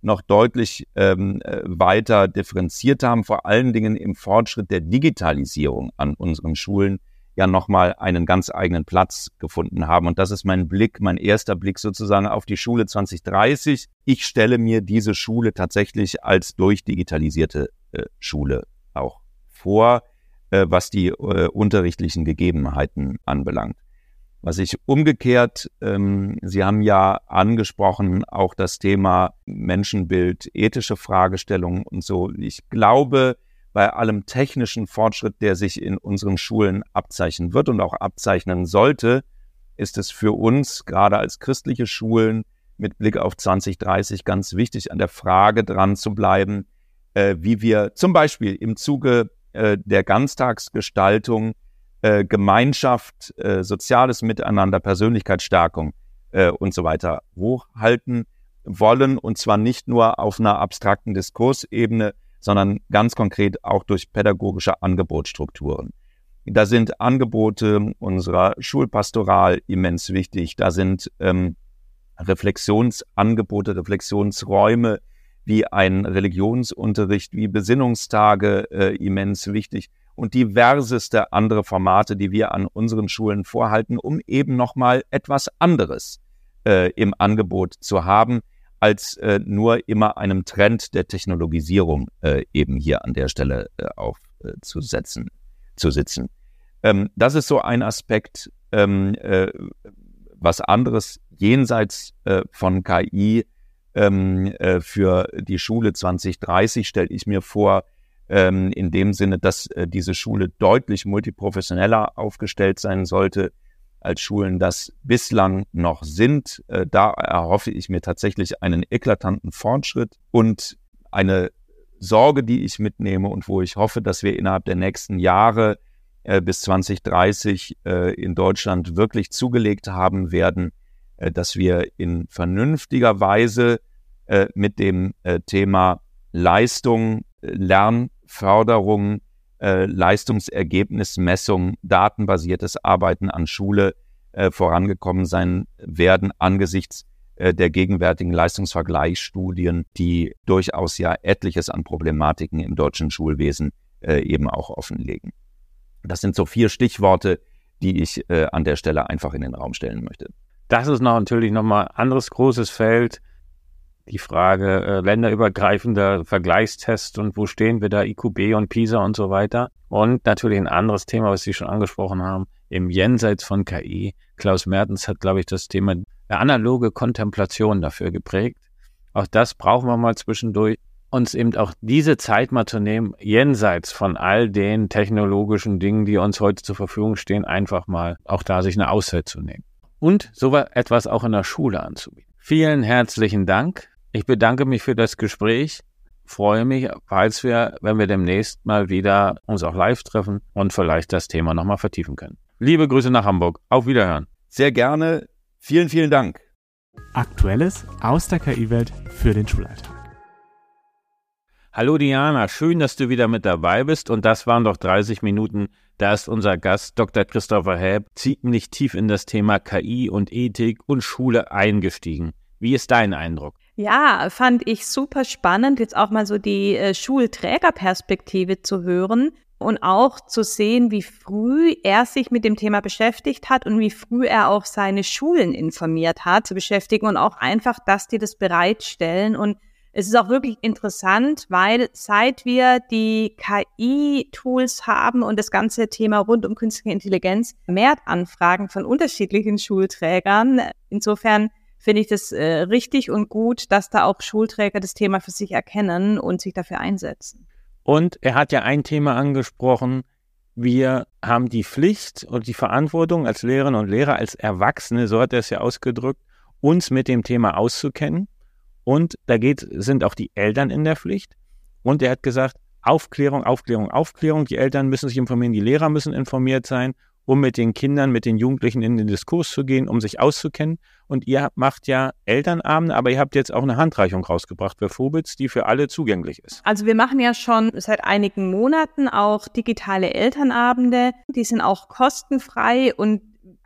noch deutlich ähm, äh, weiter differenziert haben, vor allen Dingen im Fortschritt der Digitalisierung an unseren Schulen ja nochmal einen ganz eigenen Platz gefunden haben. Und das ist mein Blick, mein erster Blick sozusagen auf die Schule 2030. Ich stelle mir diese Schule tatsächlich als durchdigitalisierte Schule auch vor, äh, was die äh, unterrichtlichen Gegebenheiten anbelangt. Was ich umgekehrt, ähm, Sie haben ja angesprochen, auch das Thema Menschenbild, ethische Fragestellungen und so. Ich glaube, bei allem technischen Fortschritt, der sich in unseren Schulen abzeichnen wird und auch abzeichnen sollte, ist es für uns, gerade als christliche Schulen, mit Blick auf 2030 ganz wichtig, an der Frage dran zu bleiben, äh, wie wir zum Beispiel im Zuge äh, der Ganztagsgestaltung äh, Gemeinschaft, äh, soziales Miteinander, Persönlichkeitsstärkung äh, und so weiter hochhalten wollen, und zwar nicht nur auf einer abstrakten Diskursebene, sondern ganz konkret auch durch pädagogische Angebotsstrukturen. Da sind Angebote unserer Schulpastoral immens wichtig. Da sind ähm, Reflexionsangebote, Reflexionsräume wie ein Religionsunterricht, wie Besinnungstage äh, immens wichtig und diverseste andere Formate, die wir an unseren Schulen vorhalten, um eben nochmal etwas anderes äh, im Angebot zu haben, als äh, nur immer einem Trend der Technologisierung äh, eben hier an der Stelle äh, aufzusetzen, äh, zu sitzen. Ähm, das ist so ein Aspekt, ähm, äh, was anderes jenseits äh, von KI ähm, äh, für die Schule 2030 stelle ich mir vor, ähm, in dem Sinne, dass äh, diese Schule deutlich multiprofessioneller aufgestellt sein sollte, als Schulen das bislang noch sind. Äh, da erhoffe ich mir tatsächlich einen eklatanten Fortschritt und eine Sorge, die ich mitnehme und wo ich hoffe, dass wir innerhalb der nächsten Jahre äh, bis 2030 äh, in Deutschland wirklich zugelegt haben werden, dass wir in vernünftiger Weise äh, mit dem äh, Thema Leistung, Lernförderung äh, Leistungsergebnismessung, datenbasiertes Arbeiten an Schule äh, vorangekommen sein werden angesichts äh, der gegenwärtigen Leistungsvergleichsstudien, die durchaus ja etliches an Problematiken im deutschen Schulwesen äh, eben auch offenlegen. Das sind so vier Stichworte, die ich äh, an der Stelle einfach in den Raum stellen möchte. Das ist natürlich nochmal ein anderes großes Feld die Frage äh, länderübergreifender Vergleichstests und wo stehen wir da, IQB und PISA und so weiter. Und natürlich ein anderes Thema, was Sie schon angesprochen haben, im Jenseits von KI. Klaus Mertens hat, glaube ich, das Thema analoge Kontemplation dafür geprägt. Auch das brauchen wir mal zwischendurch, uns eben auch diese Zeit mal zu nehmen, jenseits von all den technologischen Dingen, die uns heute zur Verfügung stehen, einfach mal auch da sich eine Auszeit zu nehmen. Und so etwas auch in der Schule anzubieten. Vielen herzlichen Dank ich bedanke mich für das Gespräch. Freue mich, falls wir, wenn wir demnächst mal wieder uns auch live treffen und vielleicht das Thema nochmal vertiefen können. Liebe Grüße nach Hamburg. Auf Wiederhören. Sehr gerne. Vielen, vielen Dank. Aktuelles aus der KI-Welt für den Schulalltag. Hallo Diana, schön, dass du wieder mit dabei bist. Und das waren doch 30 Minuten. Da ist unser Gast Dr. Christopher Helb ziemlich tief in das Thema KI und Ethik und Schule eingestiegen. Wie ist dein Eindruck? Ja, fand ich super spannend, jetzt auch mal so die äh, Schulträgerperspektive zu hören und auch zu sehen, wie früh er sich mit dem Thema beschäftigt hat und wie früh er auch seine Schulen informiert hat zu beschäftigen und auch einfach, dass die das bereitstellen. Und es ist auch wirklich interessant, weil seit wir die KI-Tools haben und das ganze Thema rund um künstliche Intelligenz, mehr Anfragen von unterschiedlichen Schulträgern. Insofern finde ich das äh, richtig und gut, dass da auch Schulträger das Thema für sich erkennen und sich dafür einsetzen. Und er hat ja ein Thema angesprochen. Wir haben die Pflicht und die Verantwortung als Lehrerinnen und Lehrer, als Erwachsene, so hat er es ja ausgedrückt, uns mit dem Thema auszukennen. Und da geht, sind auch die Eltern in der Pflicht. Und er hat gesagt, Aufklärung, Aufklärung, Aufklärung. Die Eltern müssen sich informieren, die Lehrer müssen informiert sein um mit den Kindern, mit den Jugendlichen in den Diskurs zu gehen, um sich auszukennen. Und ihr macht ja Elternabende, aber ihr habt jetzt auch eine Handreichung rausgebracht für Fobitz, die für alle zugänglich ist. Also wir machen ja schon seit einigen Monaten auch digitale Elternabende. Die sind auch kostenfrei und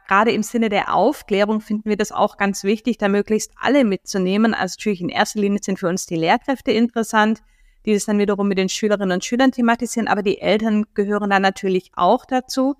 gerade im Sinne der Aufklärung finden wir das auch ganz wichtig, da möglichst alle mitzunehmen. Also natürlich in erster Linie sind für uns die Lehrkräfte interessant, die das dann wiederum mit den Schülerinnen und Schülern thematisieren, aber die Eltern gehören dann natürlich auch dazu.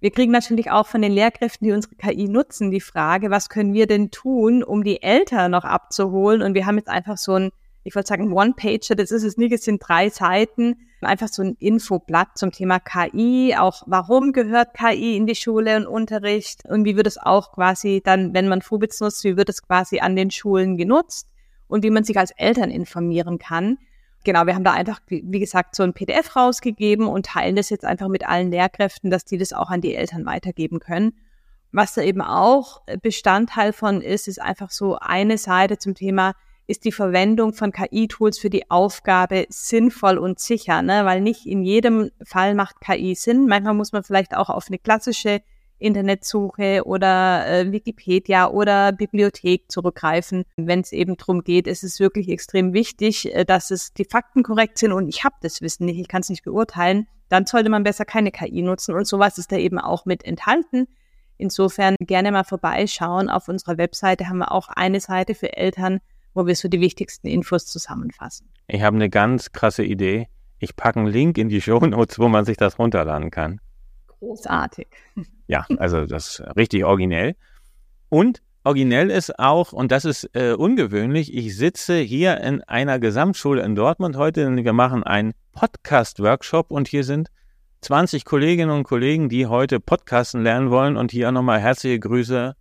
Wir kriegen natürlich auch von den Lehrkräften, die unsere KI nutzen, die Frage, was können wir denn tun, um die Eltern noch abzuholen? Und wir haben jetzt einfach so ein, ich wollte sagen, One-Pager, das ist es nicht, es sind drei Seiten, einfach so ein Infoblatt zum Thema KI, auch warum gehört KI in die Schule und Unterricht und wie wird es auch quasi dann, wenn man Fubits nutzt, wie wird es quasi an den Schulen genutzt und wie man sich als Eltern informieren kann. Genau, wir haben da einfach, wie gesagt, so ein PDF rausgegeben und teilen das jetzt einfach mit allen Lehrkräften, dass die das auch an die Eltern weitergeben können. Was da eben auch Bestandteil von ist, ist einfach so eine Seite zum Thema, ist die Verwendung von KI-Tools für die Aufgabe sinnvoll und sicher, ne? weil nicht in jedem Fall macht KI Sinn. Manchmal muss man vielleicht auch auf eine klassische Internetsuche oder äh, Wikipedia oder Bibliothek zurückgreifen. Wenn es eben darum geht, ist es wirklich extrem wichtig, äh, dass es die Fakten korrekt sind und ich habe das Wissen nicht, ich kann es nicht beurteilen, dann sollte man besser keine KI nutzen und sowas ist da eben auch mit enthalten. Insofern gerne mal vorbeischauen. Auf unserer Webseite haben wir auch eine Seite für Eltern, wo wir so die wichtigsten Infos zusammenfassen. Ich habe eine ganz krasse Idee. Ich packe einen Link in die Show Notes, wo man sich das runterladen kann. Großartig. Ja, also das ist richtig originell. Und originell ist auch, und das ist äh, ungewöhnlich, ich sitze hier in einer Gesamtschule in Dortmund heute und wir machen einen Podcast-Workshop und hier sind 20 Kolleginnen und Kollegen, die heute Podcasten lernen wollen und hier nochmal herzliche Grüße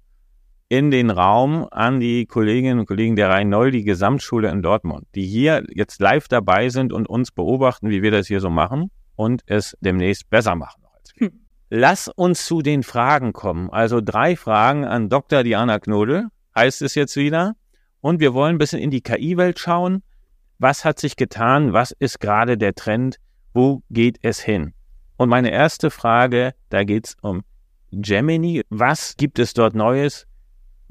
in den Raum an die Kolleginnen und Kollegen der Rhein-Neul, Gesamtschule in Dortmund, die hier jetzt live dabei sind und uns beobachten, wie wir das hier so machen und es demnächst besser machen. Hm. Lass uns zu den Fragen kommen. Also drei Fragen an Dr. Diana Knodel, heißt es jetzt wieder. Und wir wollen ein bisschen in die KI-Welt schauen. Was hat sich getan? Was ist gerade der Trend? Wo geht es hin? Und meine erste Frage, da geht es um Gemini. Was gibt es dort Neues?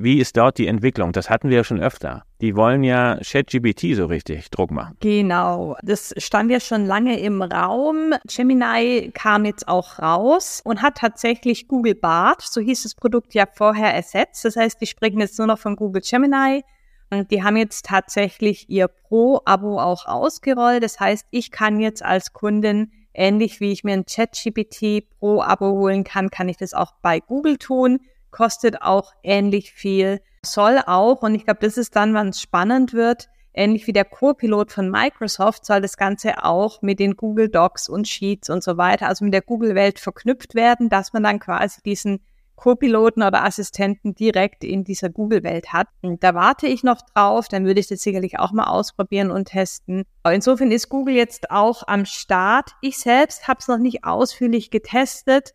Wie ist dort die Entwicklung? Das hatten wir ja schon öfter. Die wollen ja ChatGPT so richtig Druck machen. Genau. Das stand ja schon lange im Raum. Gemini kam jetzt auch raus und hat tatsächlich Google Bart, so hieß das Produkt ja vorher, ersetzt. Das heißt, die sprechen jetzt nur noch von Google Gemini. Und die haben jetzt tatsächlich ihr Pro-Abo auch ausgerollt. Das heißt, ich kann jetzt als Kundin ähnlich wie ich mir ein ChatGPT Pro-Abo holen kann, kann ich das auch bei Google tun kostet auch ähnlich viel, soll auch, und ich glaube, das ist dann, wann es spannend wird, ähnlich wie der Co-Pilot von Microsoft, soll das Ganze auch mit den Google Docs und Sheets und so weiter, also mit der Google-Welt verknüpft werden, dass man dann quasi diesen Co-Piloten oder Assistenten direkt in dieser Google-Welt hat. Und da warte ich noch drauf, dann würde ich das sicherlich auch mal ausprobieren und testen. Insofern ist Google jetzt auch am Start. Ich selbst habe es noch nicht ausführlich getestet.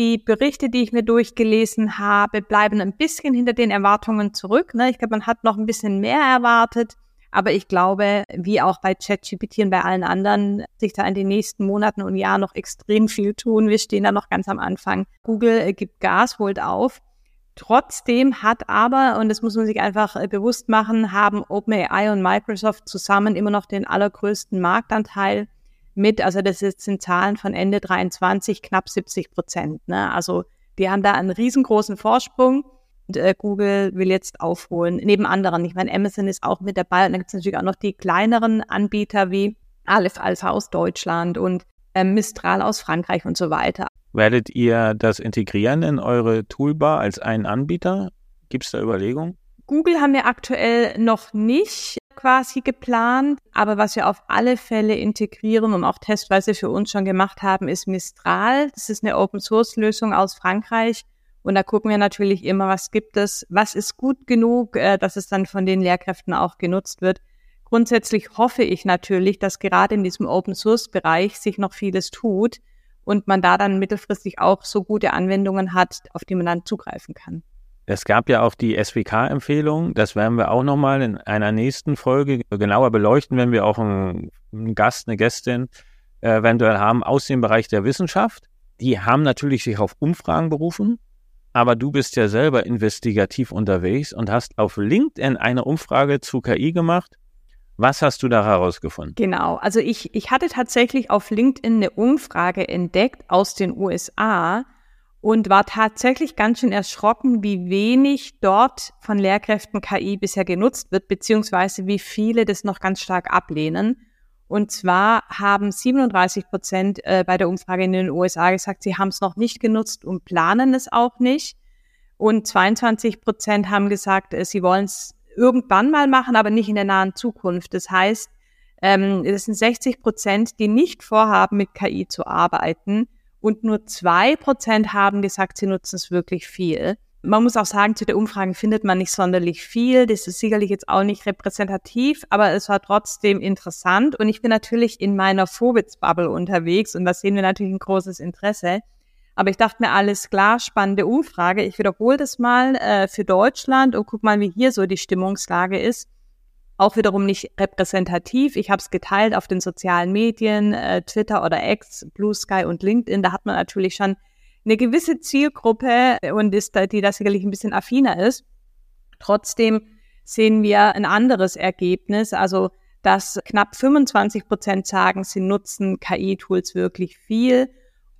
Die Berichte, die ich mir durchgelesen habe, bleiben ein bisschen hinter den Erwartungen zurück. Ne? Ich glaube, man hat noch ein bisschen mehr erwartet. Aber ich glaube, wie auch bei ChatGPT und bei allen anderen, sich da in den nächsten Monaten und Jahren noch extrem viel tun. Wir stehen da noch ganz am Anfang. Google äh, gibt Gas, holt auf. Trotzdem hat aber, und das muss man sich einfach äh, bewusst machen, haben OpenAI und Microsoft zusammen immer noch den allergrößten Marktanteil mit, also das sind Zahlen von Ende 23, knapp 70 Prozent. Ne? Also die haben da einen riesengroßen Vorsprung. Und, äh, Google will jetzt aufholen, neben anderen. Ich meine, Amazon ist auch mit dabei und dann gibt es natürlich auch noch die kleineren Anbieter wie Aleph Alpha aus Deutschland und äh, Mistral aus Frankreich und so weiter. Werdet ihr das integrieren in eure Toolbar als einen Anbieter? Gibt es da Überlegungen? Google haben wir aktuell noch nicht quasi geplant, aber was wir auf alle Fälle integrieren und auch testweise für uns schon gemacht haben, ist Mistral. Das ist eine Open Source Lösung aus Frankreich. Und da gucken wir natürlich immer, was gibt es, was ist gut genug, äh, dass es dann von den Lehrkräften auch genutzt wird. Grundsätzlich hoffe ich natürlich, dass gerade in diesem Open Source Bereich sich noch vieles tut und man da dann mittelfristig auch so gute Anwendungen hat, auf die man dann zugreifen kann. Es gab ja auch die SWK-Empfehlung. Das werden wir auch nochmal in einer nächsten Folge genauer beleuchten, wenn wir auch einen, Gast, eine Gästin äh, eventuell haben aus dem Bereich der Wissenschaft. Die haben natürlich sich auf Umfragen berufen, aber du bist ja selber investigativ unterwegs und hast auf LinkedIn eine Umfrage zu KI gemacht. Was hast du da herausgefunden? Genau, also ich, ich hatte tatsächlich auf LinkedIn eine Umfrage entdeckt aus den USA, und war tatsächlich ganz schön erschrocken, wie wenig dort von Lehrkräften KI bisher genutzt wird, beziehungsweise wie viele das noch ganz stark ablehnen. Und zwar haben 37 Prozent äh, bei der Umfrage in den USA gesagt, sie haben es noch nicht genutzt und planen es auch nicht. Und 22 Prozent haben gesagt, äh, sie wollen es irgendwann mal machen, aber nicht in der nahen Zukunft. Das heißt, ähm, es sind 60 Prozent, die nicht vorhaben, mit KI zu arbeiten. Und nur zwei Prozent haben gesagt, sie nutzen es wirklich viel. Man muss auch sagen, zu der Umfrage findet man nicht sonderlich viel. Das ist sicherlich jetzt auch nicht repräsentativ, aber es war trotzdem interessant. Und ich bin natürlich in meiner Vorwitz-Bubble unterwegs und da sehen wir natürlich ein großes Interesse. Aber ich dachte mir, alles klar, spannende Umfrage. Ich wiederhole das mal äh, für Deutschland und guck mal, wie hier so die Stimmungslage ist. Auch wiederum nicht repräsentativ. Ich habe es geteilt auf den sozialen Medien, äh, Twitter oder X, Blue Sky und LinkedIn. Da hat man natürlich schon eine gewisse Zielgruppe und ist die da sicherlich ein bisschen affiner ist. Trotzdem sehen wir ein anderes Ergebnis, also dass knapp 25 Prozent sagen, sie nutzen KI-Tools wirklich viel.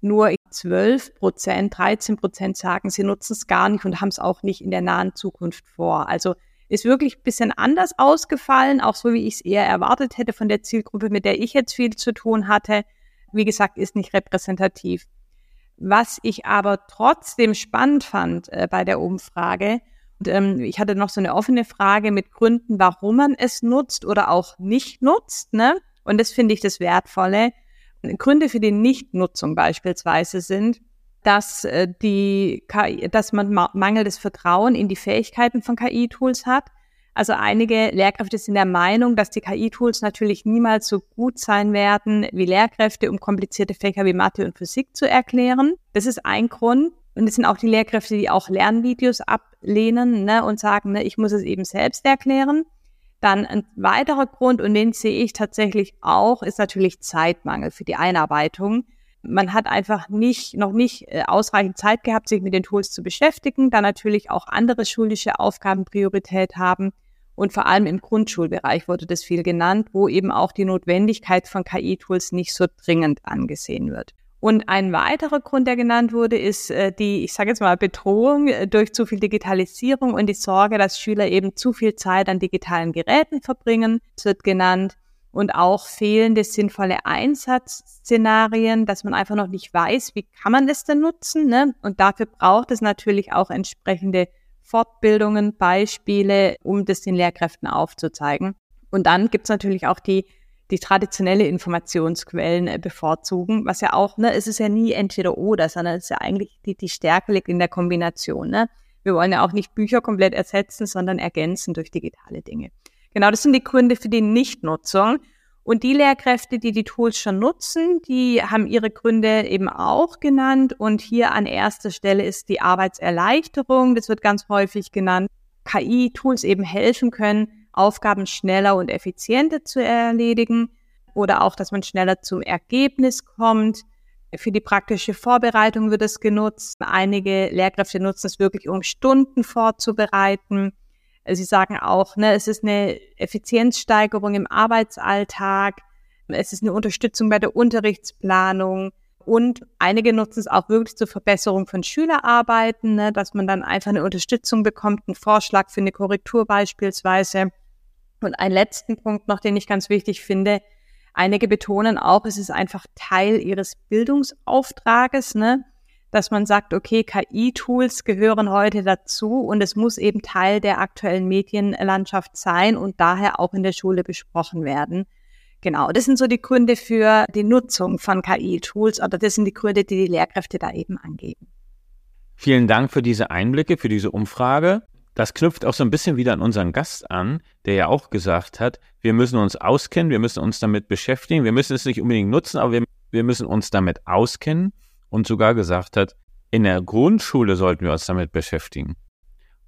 Nur 12 Prozent, 13 Prozent sagen, sie nutzen es gar nicht und haben es auch nicht in der nahen Zukunft vor. Also ist wirklich ein bisschen anders ausgefallen, auch so wie ich es eher erwartet hätte von der Zielgruppe, mit der ich jetzt viel zu tun hatte. Wie gesagt, ist nicht repräsentativ. Was ich aber trotzdem spannend fand äh, bei der Umfrage, und, ähm, ich hatte noch so eine offene Frage mit Gründen, warum man es nutzt oder auch nicht nutzt. Ne? Und das finde ich das Wertvolle. Gründe für die Nichtnutzung beispielsweise sind, dass äh, die KI, dass man mangelndes Vertrauen in die Fähigkeiten von KI-Tools hat, also einige Lehrkräfte sind der Meinung, dass die KI-Tools natürlich niemals so gut sein werden wie Lehrkräfte, um komplizierte Fächer wie Mathe und Physik zu erklären. Das ist ein Grund. Und es sind auch die Lehrkräfte, die auch Lernvideos ablehnen ne, und sagen, ne, ich muss es eben selbst erklären. Dann ein weiterer Grund, und den sehe ich tatsächlich auch, ist natürlich Zeitmangel für die Einarbeitung. Man hat einfach nicht, noch nicht äh, ausreichend Zeit gehabt, sich mit den Tools zu beschäftigen, da natürlich auch andere schulische Aufgaben Priorität haben. Und vor allem im Grundschulbereich wurde das viel genannt, wo eben auch die Notwendigkeit von KI-Tools nicht so dringend angesehen wird. Und ein weiterer Grund, der genannt wurde, ist äh, die, ich sage jetzt mal, Bedrohung äh, durch zu viel Digitalisierung und die Sorge, dass Schüler eben zu viel Zeit an digitalen Geräten verbringen. Es wird genannt und auch fehlende sinnvolle Einsatzszenarien, dass man einfach noch nicht weiß, wie kann man das denn nutzen. Ne? Und dafür braucht es natürlich auch entsprechende Fortbildungen, Beispiele, um das den Lehrkräften aufzuzeigen. Und dann gibt's natürlich auch die, die traditionelle Informationsquellen äh, bevorzugen, was ja auch, ne, es ist ja nie entweder oder, sondern es ist ja eigentlich die, die Stärke liegt in der Kombination. Ne? Wir wollen ja auch nicht Bücher komplett ersetzen, sondern ergänzen durch digitale Dinge. Genau, das sind die Gründe für die Nichtnutzung. Und die Lehrkräfte, die die Tools schon nutzen, die haben ihre Gründe eben auch genannt. Und hier an erster Stelle ist die Arbeitserleichterung. Das wird ganz häufig genannt. KI-Tools eben helfen können, Aufgaben schneller und effizienter zu erledigen oder auch, dass man schneller zum Ergebnis kommt. Für die praktische Vorbereitung wird es genutzt. Einige Lehrkräfte nutzen es wirklich, um Stunden vorzubereiten. Sie sagen auch, ne, es ist eine Effizienzsteigerung im Arbeitsalltag, es ist eine Unterstützung bei der Unterrichtsplanung und einige nutzen es auch wirklich zur Verbesserung von Schülerarbeiten, ne, dass man dann einfach eine Unterstützung bekommt, einen Vorschlag für eine Korrektur beispielsweise. Und einen letzten Punkt noch, den ich ganz wichtig finde. Einige betonen auch, es ist einfach Teil ihres Bildungsauftrages, ne? Dass man sagt, okay, KI-Tools gehören heute dazu und es muss eben Teil der aktuellen Medienlandschaft sein und daher auch in der Schule besprochen werden. Genau, das sind so die Gründe für die Nutzung von KI-Tools oder das sind die Gründe, die die Lehrkräfte da eben angeben. Vielen Dank für diese Einblicke, für diese Umfrage. Das knüpft auch so ein bisschen wieder an unseren Gast an, der ja auch gesagt hat, wir müssen uns auskennen, wir müssen uns damit beschäftigen, wir müssen es nicht unbedingt nutzen, aber wir, wir müssen uns damit auskennen und sogar gesagt hat, in der Grundschule sollten wir uns damit beschäftigen.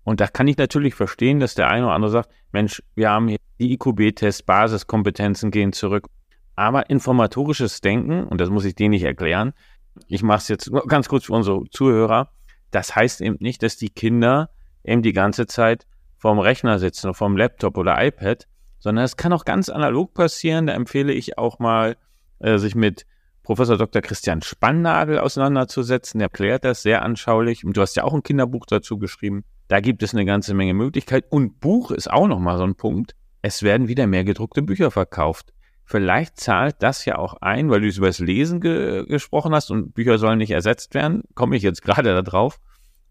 Und da kann ich natürlich verstehen, dass der eine oder andere sagt, Mensch, wir haben hier die IQB-Tests, Basiskompetenzen gehen zurück. Aber informatorisches Denken, und das muss ich dir nicht erklären, ich mache es jetzt ganz kurz für unsere Zuhörer, das heißt eben nicht, dass die Kinder eben die ganze Zeit vorm Rechner sitzen oder vorm Laptop oder iPad, sondern es kann auch ganz analog passieren. Da empfehle ich auch mal, äh, sich mit Professor Dr. Christian Spannagel auseinanderzusetzen. Der erklärt das sehr anschaulich. Und du hast ja auch ein Kinderbuch dazu geschrieben. Da gibt es eine ganze Menge Möglichkeiten. Und Buch ist auch nochmal so ein Punkt. Es werden wieder mehr gedruckte Bücher verkauft. Vielleicht zahlt das ja auch ein, weil du über das Lesen ge gesprochen hast und Bücher sollen nicht ersetzt werden, komme ich jetzt gerade da drauf.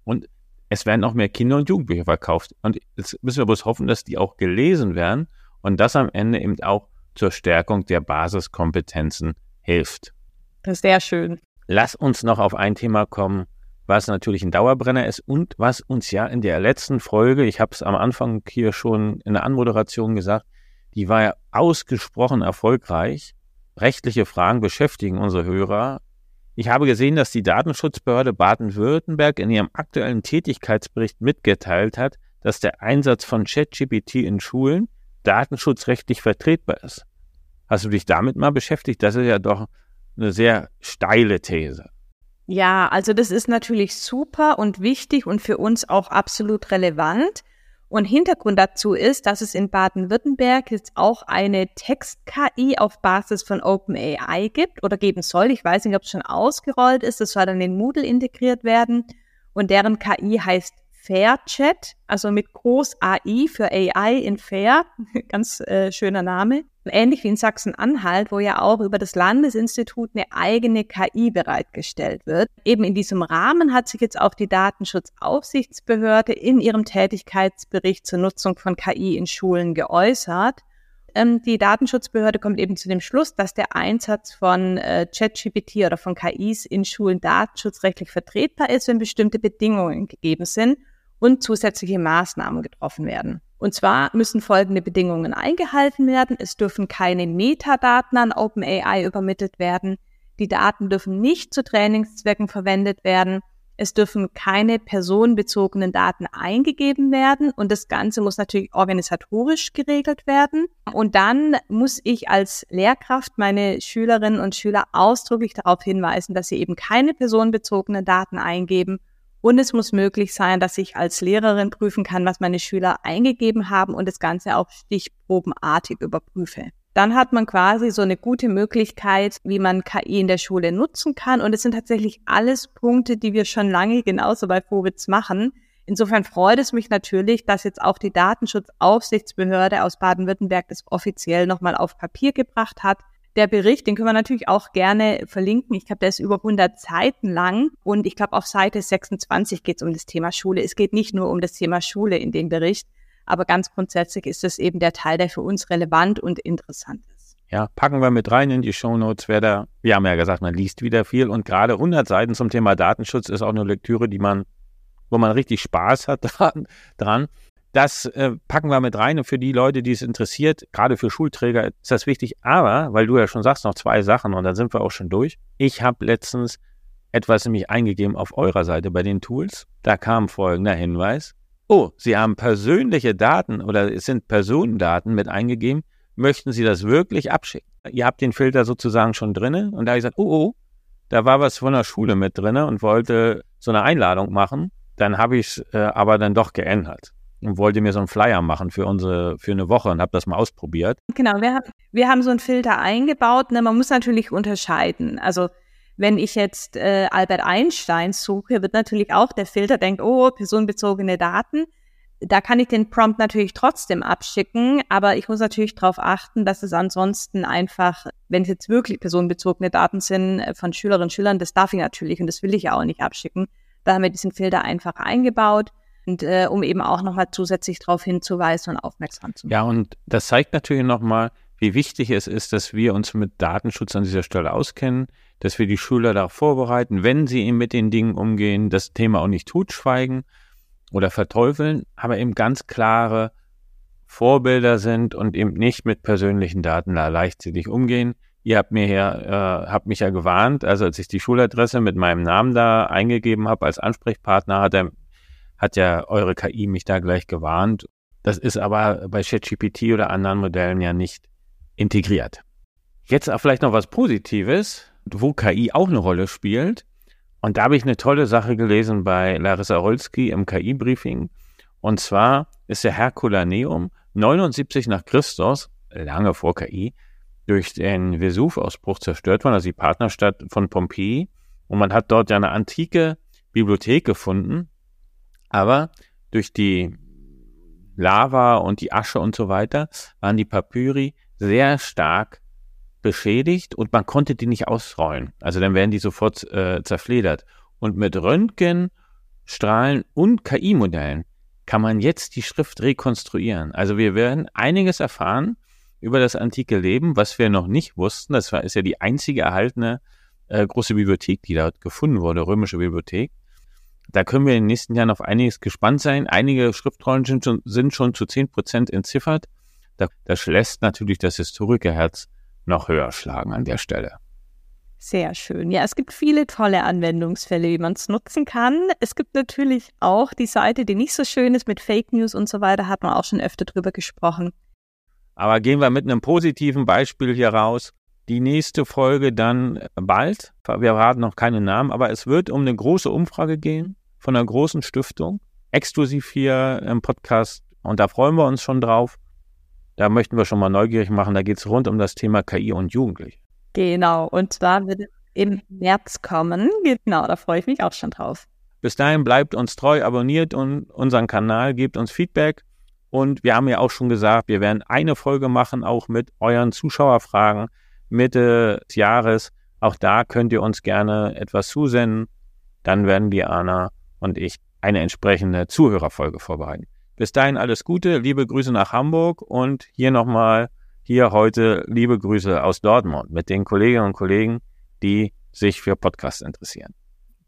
Und es werden auch mehr Kinder- und Jugendbücher verkauft. Und jetzt müssen wir bloß hoffen, dass die auch gelesen werden und das am Ende eben auch zur Stärkung der Basiskompetenzen hilft. Sehr schön. Lass uns noch auf ein Thema kommen, was natürlich ein Dauerbrenner ist und was uns ja in der letzten Folge, ich habe es am Anfang hier schon in der Anmoderation gesagt, die war ja ausgesprochen erfolgreich. Rechtliche Fragen beschäftigen unsere Hörer. Ich habe gesehen, dass die Datenschutzbehörde Baden-Württemberg in ihrem aktuellen Tätigkeitsbericht mitgeteilt hat, dass der Einsatz von ChatGPT in Schulen datenschutzrechtlich vertretbar ist. Hast du dich damit mal beschäftigt? Das ist ja doch eine sehr steile These. Ja, also das ist natürlich super und wichtig und für uns auch absolut relevant. Und Hintergrund dazu ist, dass es in Baden-Württemberg jetzt auch eine Text-KI auf Basis von OpenAI gibt oder geben soll. Ich weiß nicht, ob es schon ausgerollt ist. Das soll dann in Moodle integriert werden. Und deren KI heißt FairChat, also mit Groß AI für AI in Fair, ganz äh, schöner Name. Ähnlich wie in Sachsen-Anhalt, wo ja auch über das Landesinstitut eine eigene KI bereitgestellt wird. Eben in diesem Rahmen hat sich jetzt auch die Datenschutzaufsichtsbehörde in ihrem Tätigkeitsbericht zur Nutzung von KI in Schulen geäußert. Ähm, die Datenschutzbehörde kommt eben zu dem Schluss, dass der Einsatz von äh, ChatGPT oder von KIs in Schulen datenschutzrechtlich vertretbar ist, wenn bestimmte Bedingungen gegeben sind und zusätzliche Maßnahmen getroffen werden. Und zwar müssen folgende Bedingungen eingehalten werden. Es dürfen keine Metadaten an OpenAI übermittelt werden. Die Daten dürfen nicht zu Trainingszwecken verwendet werden. Es dürfen keine personenbezogenen Daten eingegeben werden und das Ganze muss natürlich organisatorisch geregelt werden. Und dann muss ich als Lehrkraft meine Schülerinnen und Schüler ausdrücklich darauf hinweisen, dass sie eben keine personenbezogenen Daten eingeben und es muss möglich sein, dass ich als Lehrerin prüfen kann, was meine Schüler eingegeben haben und das Ganze auch stichprobenartig überprüfe. Dann hat man quasi so eine gute Möglichkeit, wie man KI in der Schule nutzen kann. Und es sind tatsächlich alles Punkte, die wir schon lange genauso bei Vorwitz machen. Insofern freut es mich natürlich, dass jetzt auch die Datenschutzaufsichtsbehörde aus Baden-Württemberg das offiziell nochmal auf Papier gebracht hat der Bericht, den können wir natürlich auch gerne verlinken. Ich glaube, der ist über 100 Seiten lang und ich glaube, auf Seite 26 geht es um das Thema Schule. Es geht nicht nur um das Thema Schule in dem Bericht, aber ganz grundsätzlich ist das eben der Teil, der für uns relevant und interessant ist. Ja, packen wir mit rein in die Show Notes. Wer da, wir haben ja gesagt, man liest wieder viel und gerade 100 Seiten zum Thema Datenschutz ist auch eine Lektüre, die man, wo man richtig Spaß hat dran. Das äh, packen wir mit rein und für die Leute, die es interessiert, gerade für Schulträger ist das wichtig. Aber, weil du ja schon sagst, noch zwei Sachen und dann sind wir auch schon durch. Ich habe letztens etwas nämlich eingegeben auf eurer Seite bei den Tools. Da kam folgender Hinweis. Oh, Sie haben persönliche Daten oder es sind Personendaten mit eingegeben. Möchten Sie das wirklich abschicken? Ihr habt den Filter sozusagen schon drinne und da habe ich gesagt, oh, oh, da war was von der Schule mit drinne und wollte so eine Einladung machen. Dann habe ich es äh, aber dann doch geändert und wollte mir so einen Flyer machen für unsere für eine Woche und habe das mal ausprobiert. Genau, wir haben wir haben so einen Filter eingebaut. Ne? Man muss natürlich unterscheiden. Also wenn ich jetzt äh, Albert Einstein suche, wird natürlich auch der Filter denkt, oh, personenbezogene Daten. Da kann ich den Prompt natürlich trotzdem abschicken, aber ich muss natürlich darauf achten, dass es ansonsten einfach, wenn es jetzt wirklich personenbezogene Daten sind äh, von Schülerinnen und Schülern, das darf ich natürlich und das will ich ja auch nicht abschicken. Da haben wir diesen Filter einfach eingebaut. Und äh, um eben auch nochmal zusätzlich darauf hinzuweisen und aufmerksam zu machen. Ja, und das zeigt natürlich nochmal, wie wichtig es ist, dass wir uns mit Datenschutz an dieser Stelle auskennen, dass wir die Schüler darauf vorbereiten, wenn sie eben mit den Dingen umgehen, das Thema auch nicht totschweigen oder verteufeln, aber eben ganz klare Vorbilder sind und eben nicht mit persönlichen Daten da leichtsinnig umgehen. Ihr habt mir ja, äh, habt mich ja gewarnt, also als ich die Schuladresse mit meinem Namen da eingegeben habe als Ansprechpartner, hat er hat ja eure KI mich da gleich gewarnt. Das ist aber bei ChatGPT oder anderen Modellen ja nicht integriert. Jetzt auch vielleicht noch was Positives, wo KI auch eine Rolle spielt. Und da habe ich eine tolle Sache gelesen bei Larissa Rolski im KI-Briefing. Und zwar ist der Herculaneum 79 nach Christus, lange vor KI, durch den Vesuv-Ausbruch zerstört worden, also die Partnerstadt von Pompeji. Und man hat dort ja eine antike Bibliothek gefunden, aber durch die Lava und die Asche und so weiter waren die Papyri sehr stark beschädigt und man konnte die nicht ausrollen. Also dann werden die sofort äh, zerfledert. Und mit Röntgen, Strahlen und KI-Modellen kann man jetzt die Schrift rekonstruieren. Also wir werden einiges erfahren über das antike Leben, was wir noch nicht wussten. Das war, ist ja die einzige erhaltene äh, große Bibliothek, die dort gefunden wurde, römische Bibliothek. Da können wir in den nächsten Jahren auf einiges gespannt sein. Einige Schriftrollen sind schon, sind schon zu zehn Prozent entziffert. das lässt natürlich das Historikerherz noch höher schlagen an der Stelle. Sehr schön. Ja, es gibt viele tolle Anwendungsfälle, wie man es nutzen kann. Es gibt natürlich auch die Seite, die nicht so schön ist mit Fake News und so weiter, hat man auch schon öfter drüber gesprochen. Aber gehen wir mit einem positiven Beispiel hier raus. Die nächste Folge dann bald. Wir raten noch keinen Namen, aber es wird um eine große Umfrage gehen von einer großen Stiftung. Exklusiv hier im Podcast. Und da freuen wir uns schon drauf. Da möchten wir schon mal neugierig machen. Da geht es rund um das Thema KI und Jugendliche. Genau. Und da wird es im März kommen. Genau, da freue ich mich auch schon drauf. Bis dahin bleibt uns treu, abonniert und unseren Kanal, gebt uns Feedback. Und wir haben ja auch schon gesagt, wir werden eine Folge machen, auch mit euren Zuschauerfragen Mitte des Jahres. Auch da könnt ihr uns gerne etwas zusenden. Dann werden die Anna und ich eine entsprechende Zuhörerfolge vorbereiten. Bis dahin alles Gute, liebe Grüße nach Hamburg und hier nochmal, hier heute liebe Grüße aus Dortmund mit den Kolleginnen und Kollegen, die sich für Podcasts interessieren.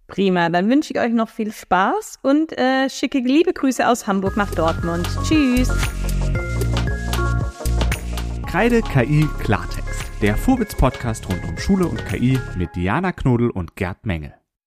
Prima, dann wünsche ich euch noch viel Spaß und äh, schicke liebe Grüße aus Hamburg nach Dortmund. Tschüss. Kreide KI Klartext, der Vorwitz-Podcast rund um Schule und KI mit Diana Knodel und Gerd Mengel.